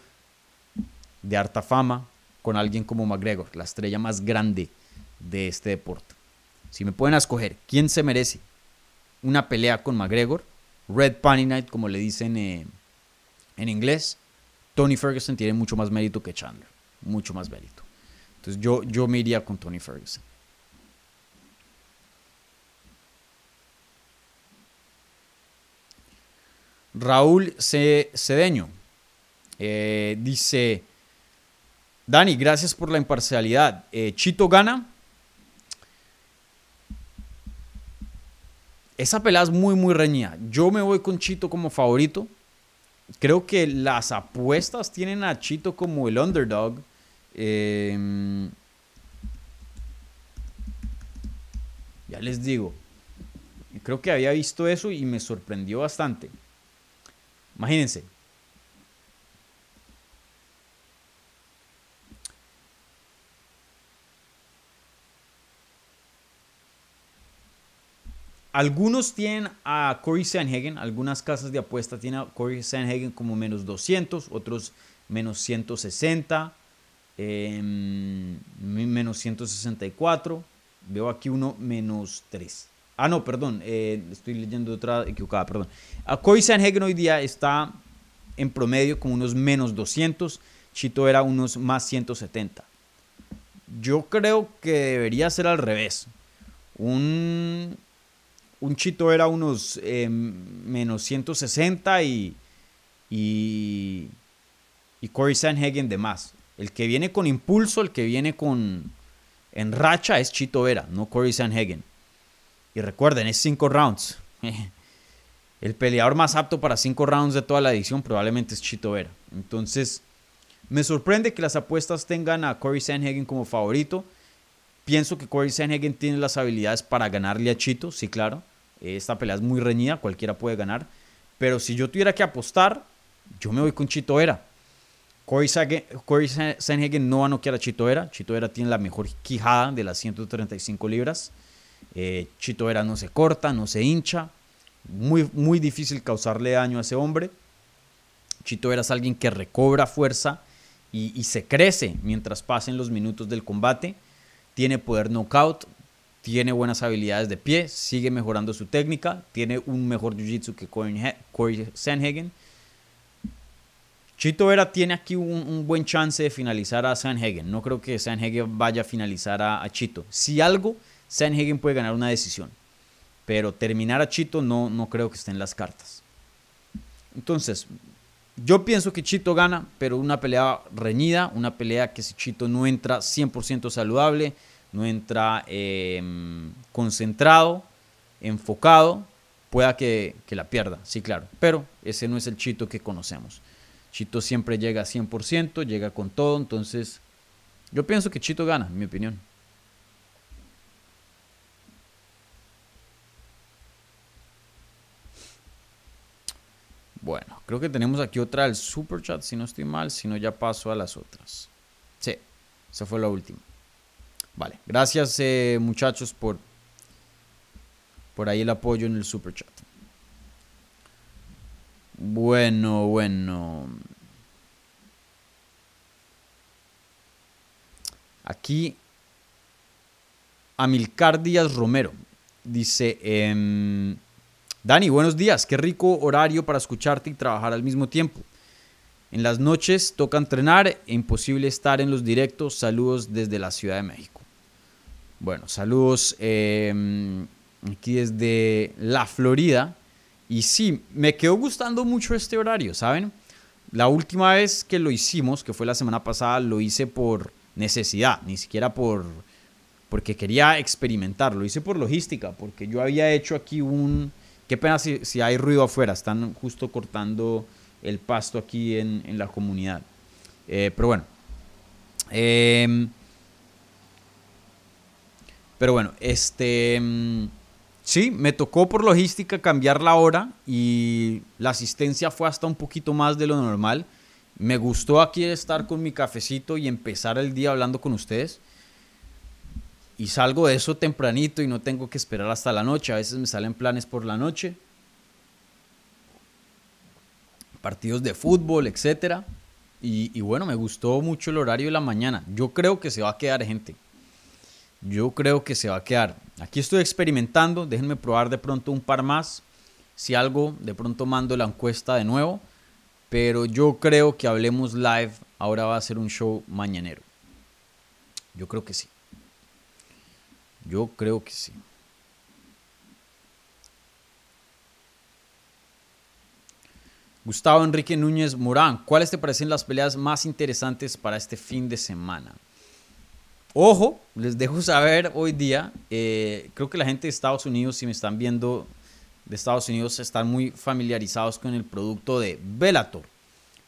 de harta fama, con alguien como McGregor, la estrella más grande de este deporte. Si me pueden escoger, ¿quién se merece una pelea con McGregor? Red Pony Night, como le dicen eh, en inglés, Tony Ferguson tiene mucho más mérito que Chandler. Mucho más mérito. Entonces yo, yo me iría con Tony Ferguson. Raúl Cedeño. Eh, dice, Dani, gracias por la imparcialidad. Eh, Chito gana. Esa pelea es muy, muy reñida. Yo me voy con Chito como favorito. Creo que las apuestas tienen a Chito como el underdog. Em, ya les digo. Creo que había visto eso y me sorprendió bastante. Imagínense. Algunos tienen a Corey Sanhagen, algunas casas de apuesta tienen a Corey Sanhagen como menos 200, otros menos 160, em, menos 164. Veo aquí uno menos 3. Ah, no, perdón, eh, estoy leyendo otra equivocada, perdón. Corey Sanhagen hoy día está en promedio con unos menos 200, Chito era unos más 170. Yo creo que debería ser al revés. Un un Chito era unos eh, menos 160 y, y, y Corey Sanhagen de más. El que viene con impulso, el que viene con en racha es Chito Vera, no Corey Sanhagen. Y recuerden, es 5 rounds. El peleador más apto para 5 rounds de toda la edición probablemente es Chito Vera. Entonces, me sorprende que las apuestas tengan a Corey Sanhagen como favorito. Pienso que Corey Sanhagen tiene las habilidades para ganarle a Chito, sí, claro. Esta pelea es muy reñida, cualquiera puede ganar. Pero si yo tuviera que apostar, yo me voy con Chito Vera. Corey, Sanhagen no va a noquear a Chito Vera. Chito Vera tiene la mejor quijada de las 135 libras. Eh, Chito Vera no se corta, no se hincha. Muy, muy difícil causarle daño a ese hombre. Chito Vera es alguien que recobra fuerza y, se crece mientras pasen los minutos del combate tiene poder knockout, tiene buenas habilidades de pie, sigue mejorando su técnica, tiene un mejor jiu-jitsu que Corey Sanhagen. Chito Vera tiene aquí un, buen chance de finalizar a Sanhagen. No creo que Sanhagen vaya a finalizar a, Chito. Si algo, Sanhagen puede ganar una decisión. Pero terminar a Chito no, no creo que esté en las cartas. Entonces, yo pienso que Chito gana, pero una pelea reñida, una pelea que si Chito no entra 100% saludable, no entra em, concentrado, enfocado, pueda que, que, la pierda, sí, claro. Pero ese no es el Chito que conocemos. Chito siempre llega a 100%, llega con todo, entonces yo pienso que Chito gana, en mi opinión. Bueno, creo que tenemos aquí otra del super chat, si no estoy mal, si no ya paso a las otras. Sí, esa fue la última. Vale, gracias eh, muchachos por, por ahí el apoyo en el super chat. Bueno, bueno. Aquí Amilcar Díaz Romero dice, eh, Dani, buenos días. Qué rico horario para escucharte y trabajar al mismo tiempo. En las noches toca entrenar e imposible estar en los directos. Saludos desde la Ciudad de México. Bueno, saludos em, aquí desde la Florida. Y sí, me quedó gustando mucho este horario, ¿saben? La última vez que lo hicimos, que fue la semana pasada, lo hice por necesidad, ni siquiera por porque quería experimentar, lo hice por logística, porque yo había hecho aquí un, Qué pena si, hay ruido afuera, están justo cortando el pasto aquí en, la comunidad. Eh, pero bueno. Em, pero bueno, este... Mm, sí, me tocó por logística cambiar la hora y la asistencia fue hasta un poquito más de lo normal. Me gustó aquí estar con mi cafecito y empezar el día hablando con ustedes y salgo de eso tempranito y no tengo que esperar hasta la noche. A veces me salen planes por la noche. Partidos de fútbol, etc. Y, bueno, me gustó mucho el horario de la mañana. Yo creo que se va a quedar, gente. Yo creo que se va a quedar. Aquí estoy experimentando. Déjenme probar de pronto un par más. Si algo, de pronto mando la encuesta de nuevo. Pero yo creo que Hablemos Live ahora va a ser un show mañanero. Yo creo que sí. Yo creo que sí. Gustavo Enrique Núñez Morán, ¿cuáles te parecen las peleas más interesantes para este fin de semana? Ojo, les dejo saber hoy día, eh, creo que la gente de Estados Unidos, si me están viendo de Estados Unidos, están muy familiarizados con el producto de Bellator.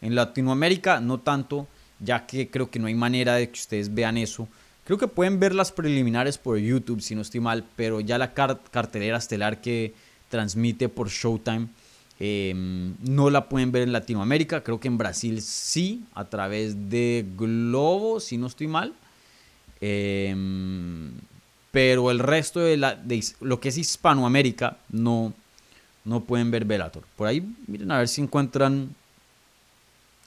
En Latinoamérica no tanto, ya que creo que no hay manera de que ustedes vean eso. Creo que pueden ver las preliminares por YouTube, si no estoy mal, pero ya la cartelera estelar que transmite por Showtime em, no la pueden ver en Latinoamérica. Creo que en Brasil sí, a través de Globo, si no estoy mal. Em, pero el resto de, la, de lo que es Hispanoamérica no, no pueden ver Velator. Por ahí miren a ver si encuentran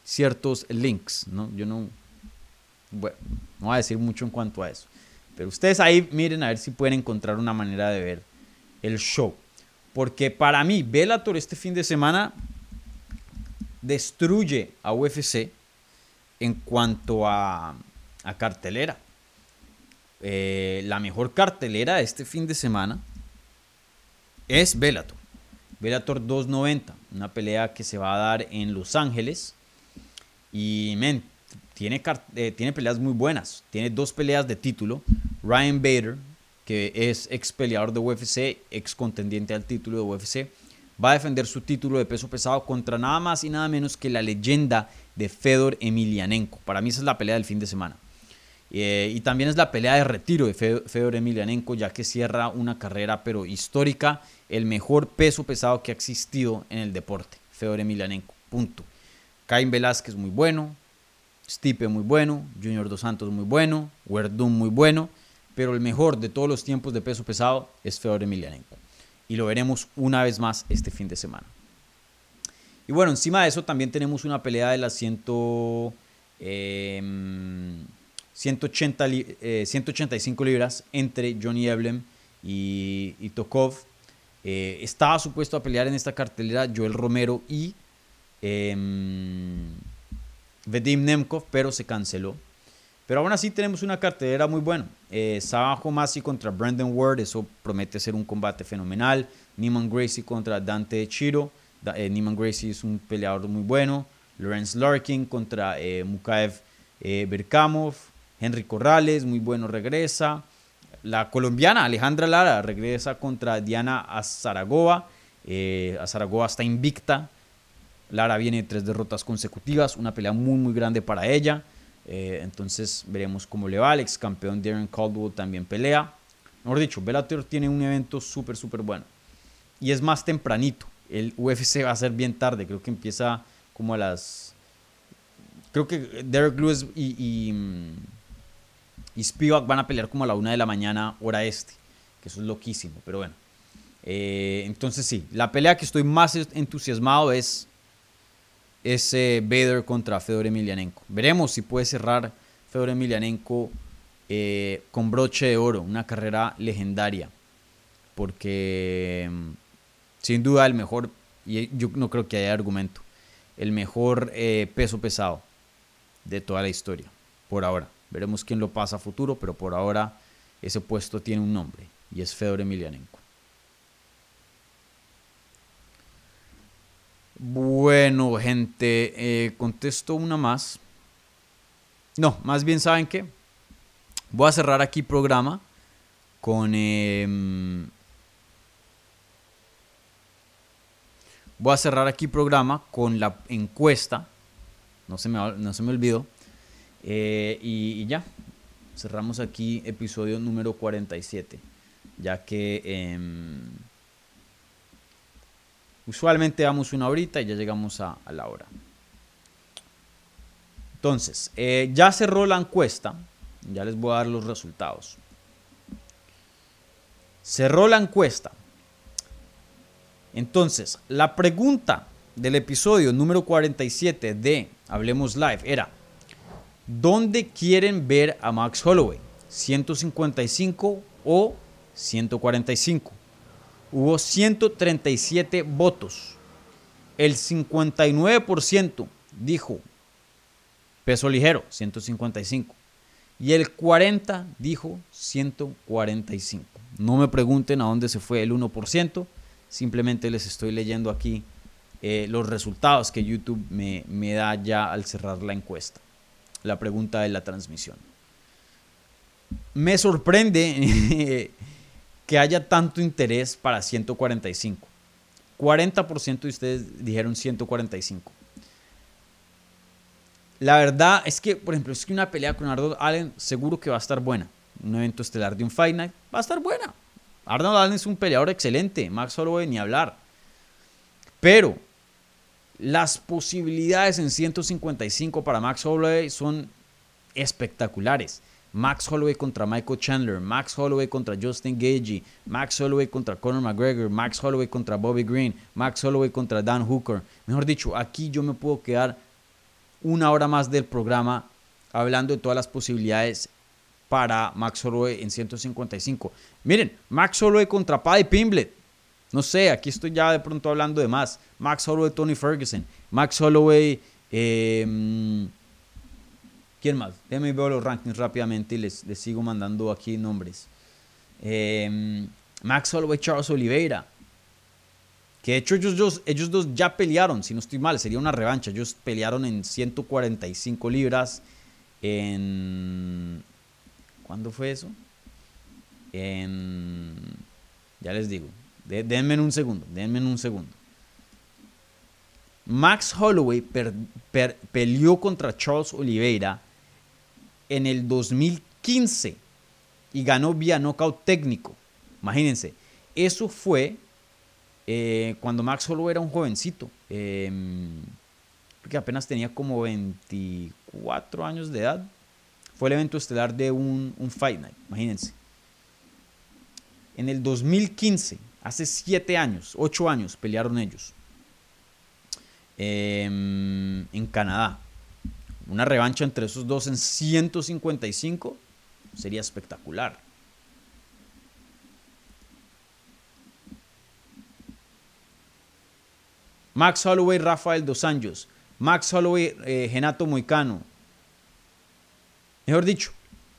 ciertos links, ¿no? Yo no, bueno, no voy a decir mucho en cuanto a eso. Pero ustedes ahí miren a ver si pueden encontrar una manera de ver el show. Porque para mí, Bellator este fin de semana destruye a UFC en cuanto a, cartelera. Eh, la mejor cartelera de este fin de semana es Bellator. Bellator 290, una pelea que se va a dar en Los Ángeles. Y, men, tiene, eh, tiene peleas muy buenas. Tiene dos peleas de título. Ryan Bader, que es ex peleador de UFC, ex contendiente al título de UFC, va a defender su título de peso pesado contra nada más y nada menos que la leyenda de Fedor Emelianenko. Para mí esa es la pelea del fin de semana. Eh, y también es la pelea de retiro de Fedor Emelianenko, ya que cierra una carrera pero histórica, el mejor peso pesado que ha existido en el deporte, Fedor Emelianenko, punto. Cain Velázquez muy bueno, Stipe muy bueno, Junior Dos Santos muy bueno, Werdum muy bueno, pero el mejor de todos los tiempos de peso pesado es Fedor Emelianenko. Y lo veremos una vez más este fin de semana. Y bueno, encima de eso también tenemos una pelea de las 100, 180, 185 libras entre Johnny Eblem y, Tokov. Eh, estaba supuesto a pelear en esta cartelera Joel Romero y... Vedim Nemkov, pero se canceló. Pero aún así tenemos una cartelera muy buena. Eh, Sabah Homasi contra Brandon Ward, eso promete ser un combate fenomenal. Neiman Gracie contra Dante Chiro. Eh, Neiman Gracie es un peleador muy bueno. Lawrence Larkin contra eh, Mukaev eh, Berkamov. Henry Corrales, muy bueno, regresa. La colombiana Alejandra Lara regresa contra Diana Azaragova. Azaragova está invicta Lara viene de tres derrotas consecutivas, una pelea muy muy grande para ella. Eh, entonces veremos cómo le va. El ex campeón Darren Caldwell también pelea. Mejor dicho, Bellator tiene un evento súper súper bueno. Y es más tempranito. El UFC va a ser bien tarde. Creo que empieza como a las... Creo que Derek Lewis y, y, y Spivak van a pelear como a la una de la mañana hora este. Que eso es loquísimo. Pero bueno. Eh, entonces sí, la pelea que estoy más entusiasmado es ese Vader contra Fedor Emelianenko. Veremos si puede cerrar Fedor Emelianenko eh, con broche de oro, una carrera legendaria, porque mm, sin duda el mejor, y yo no creo que haya argumento, el mejor eh, peso pesado de toda la historia, por ahora. Veremos quién lo pasa a futuro, pero por ahora ese puesto tiene un nombre y es Fedor Emelianenko. Bueno, gente, eh, contesto una más. No, más bien, ¿saben qué? Voy a cerrar aquí programa con... Em, voy a cerrar aquí programa con la encuesta. No se me, no se me olvidó. Eh, y, ya, cerramos aquí episodio número 47. Ya que... Usualmente damos una horita y ya llegamos a, la hora. Entonces, eh, ya cerró la encuesta. Ya les voy a dar los resultados. Cerró la encuesta. Entonces, la pregunta del episodio número 47 de Hablemos Live era, ¿dónde quieren ver a Max Holloway? ¿155 o 145? Hubo 137 votos. El 59% dijo peso ligero, 155. Y el 40% dijo 145. No me pregunten a dónde se fue el 1%, simplemente les estoy leyendo aquí eh, los resultados que YouTube me, me da ya al cerrar la encuesta. La pregunta de la transmisión. Me sorprende que haya tanto interés para 145. 40% de ustedes dijeron 145. La verdad es que, por ejemplo, es que una pelea con Arnold Allen seguro que va a estar buena. Un evento estelar de un Fight Night va a estar buena. Arnold Allen es un peleador excelente. Max Holloway ni hablar. Pero las posibilidades en 155 para Max Holloway son espectaculares. Max Holloway contra Michael Chandler, Max Holloway contra Justin Gagey, Max Holloway contra Conor McGregor, Max Holloway contra Bobby Green, Max Holloway contra Dan Hooker. Mejor dicho, aquí yo me puedo quedar una hora más del programa hablando de todas las posibilidades para Max Holloway en 155. Miren, Max Holloway contra Paddy Pimblet. No sé, aquí estoy ya de pronto hablando de más. Max Holloway, Tony Ferguson. Max Holloway, eh, ¿quién más? Déjenme ver los rankings rápidamente y les, sigo mandando aquí nombres. Eh, Max Holloway, Charles Oliveira. Que de hecho ellos dos, ellos dos ya pelearon, si no estoy mal, sería una revancha. Ellos pelearon en 145 libras en... ¿Cuándo fue eso? En... Ya les digo. denme en un segundo, denme en un segundo. Max Holloway peleó contra Charles Oliveira en el 2015 y ganó vía knockout técnico. Imagínense, eso fue eh, cuando Max Holloway era un jovencito, eh, porque apenas tenía como 24 años de edad, fue el evento estelar de un, Fight Night, imagínense. En el 2015, hace 7 años, 8 años, pelearon ellos em, en Canadá. Una revancha entre esos dos en 155 sería espectacular. Max Holloway, Rafael Dos Anjos. Max Holloway, eh, Genato Moicano. Mejor dicho,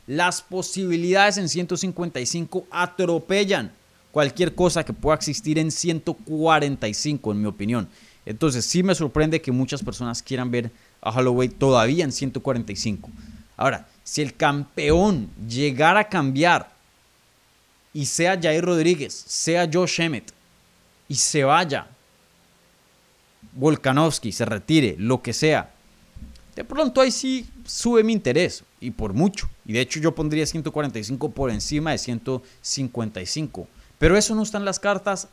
las posibilidades en 155 atropellan cualquier cosa que pueda existir en 145, en mi opinión. Entonces, sí me sorprende que muchas personas quieran ver a Holloway todavía en 145. Ahora, si el campeón llegara a cambiar y sea Jair Rodríguez, sea Joe Emmett y se vaya Volkanovski se retire, lo que sea, de pronto ahí sí sube mi interés y por mucho. Y de hecho yo pondría 145 por encima de 155. Pero eso no está en las cartas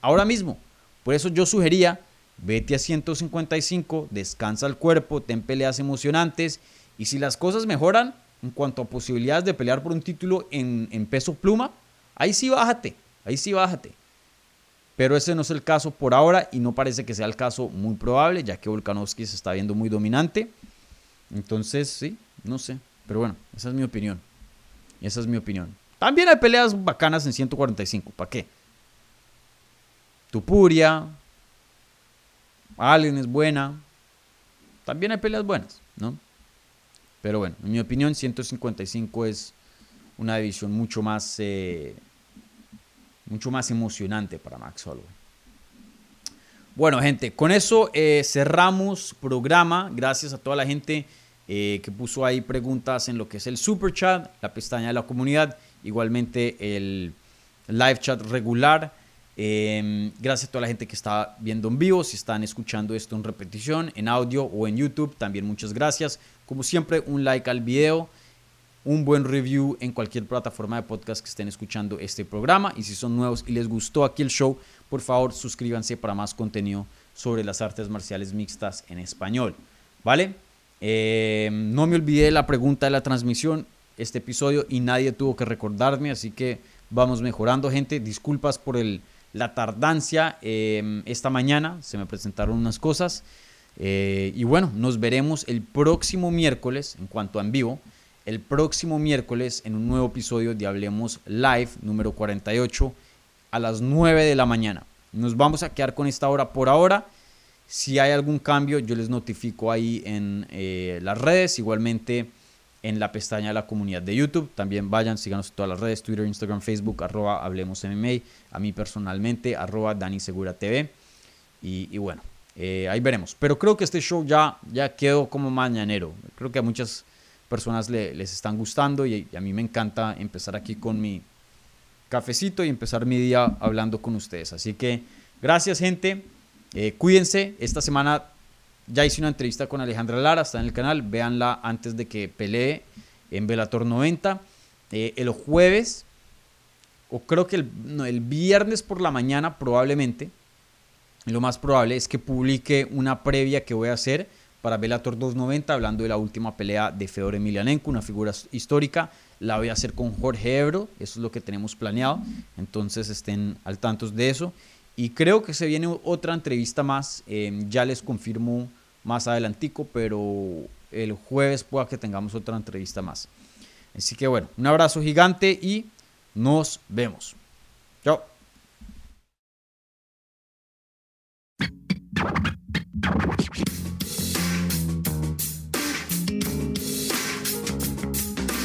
ahora mismo. Por eso yo sugería, vete a 155, descansa el cuerpo, ten peleas emocionantes y si las cosas mejoran en cuanto a posibilidades de pelear por un título en, peso pluma, ahí sí bájate, ahí sí bájate. Pero ese no es el caso por ahora y no parece que sea el caso muy probable, ya que Volkanovski se está viendo muy dominante. Entonces, sí, no sé. Pero bueno, esa es mi opinión. Esa es mi opinión. También hay peleas bacanas en 145. ¿Para qué? Tupuria. Allen es buena. También hay peleas buenas, ¿no? Pero bueno, en mi opinión, 155 es una división mucho más eh, mucho más emocionante para Max Holloway. Bueno, gente, con eso eh, cerramos programa. Gracias a toda la gente eh, que puso ahí preguntas en lo que es el super chat, la pestaña de la comunidad, igualmente el live chat regular. Em, gracias a toda la gente que está viendo en vivo, si están escuchando esto en repetición, en audio o en YouTube, también muchas gracias. Como siempre, un like al video un buen review en cualquier plataforma de podcast que estén escuchando este programa. Y si son nuevos y les gustó aquí el show, por favor suscríbanse para más contenido sobre las artes marciales mixtas en español. ¿Vale? Eh, no me olvidé la pregunta de la transmisión, este episodio, y nadie tuvo que recordarme, así que vamos mejorando, gente. Disculpas por el, la tardancia eh, esta mañana, se me presentaron unas cosas. Eh, y bueno, nos veremos el próximo miércoles en cuanto a en vivo el próximo miércoles en un nuevo episodio de Hablemos Live número 48 a las 9 de la mañana. Nos vamos a quedar con esta hora por ahora. Si hay algún cambio, yo les notifico ahí en eh, las redes, igualmente en la pestaña de la comunidad de YouTube. También vayan, síganos en todas las redes, Twitter, Instagram, Facebook, arroba Hablemos MMA, a mí personalmente, arroba Dani Segura TV. Y, bueno, Eh, ahí veremos. Pero creo que este show ya, ya quedó como mañanero. Creo que a muchas personas les están gustando y, a mí me encanta empezar aquí con mi cafecito y empezar mi día hablando con ustedes. Así que gracias gente. Eh, cuídense. Esta semana ya hice una entrevista con Alejandra Lara, está en el canal. Véanla antes de que pelee en Velator 90. Eh, el jueves, o creo que el, el viernes por la mañana probablemente, lo más probable es que publique una previa que voy a hacer para Bellator 290, hablando de la última pelea de Fedor Emelianenko, una figura histórica. La voy a hacer con Jorge Ebro, eso es lo que tenemos planeado. Entonces estén al tanto de eso. Y creo que se viene otra entrevista más, em, ya les confirmo más adelantico, pero el jueves pueda que tengamos otra entrevista más. Así que bueno, un abrazo gigante y nos vemos. Chao.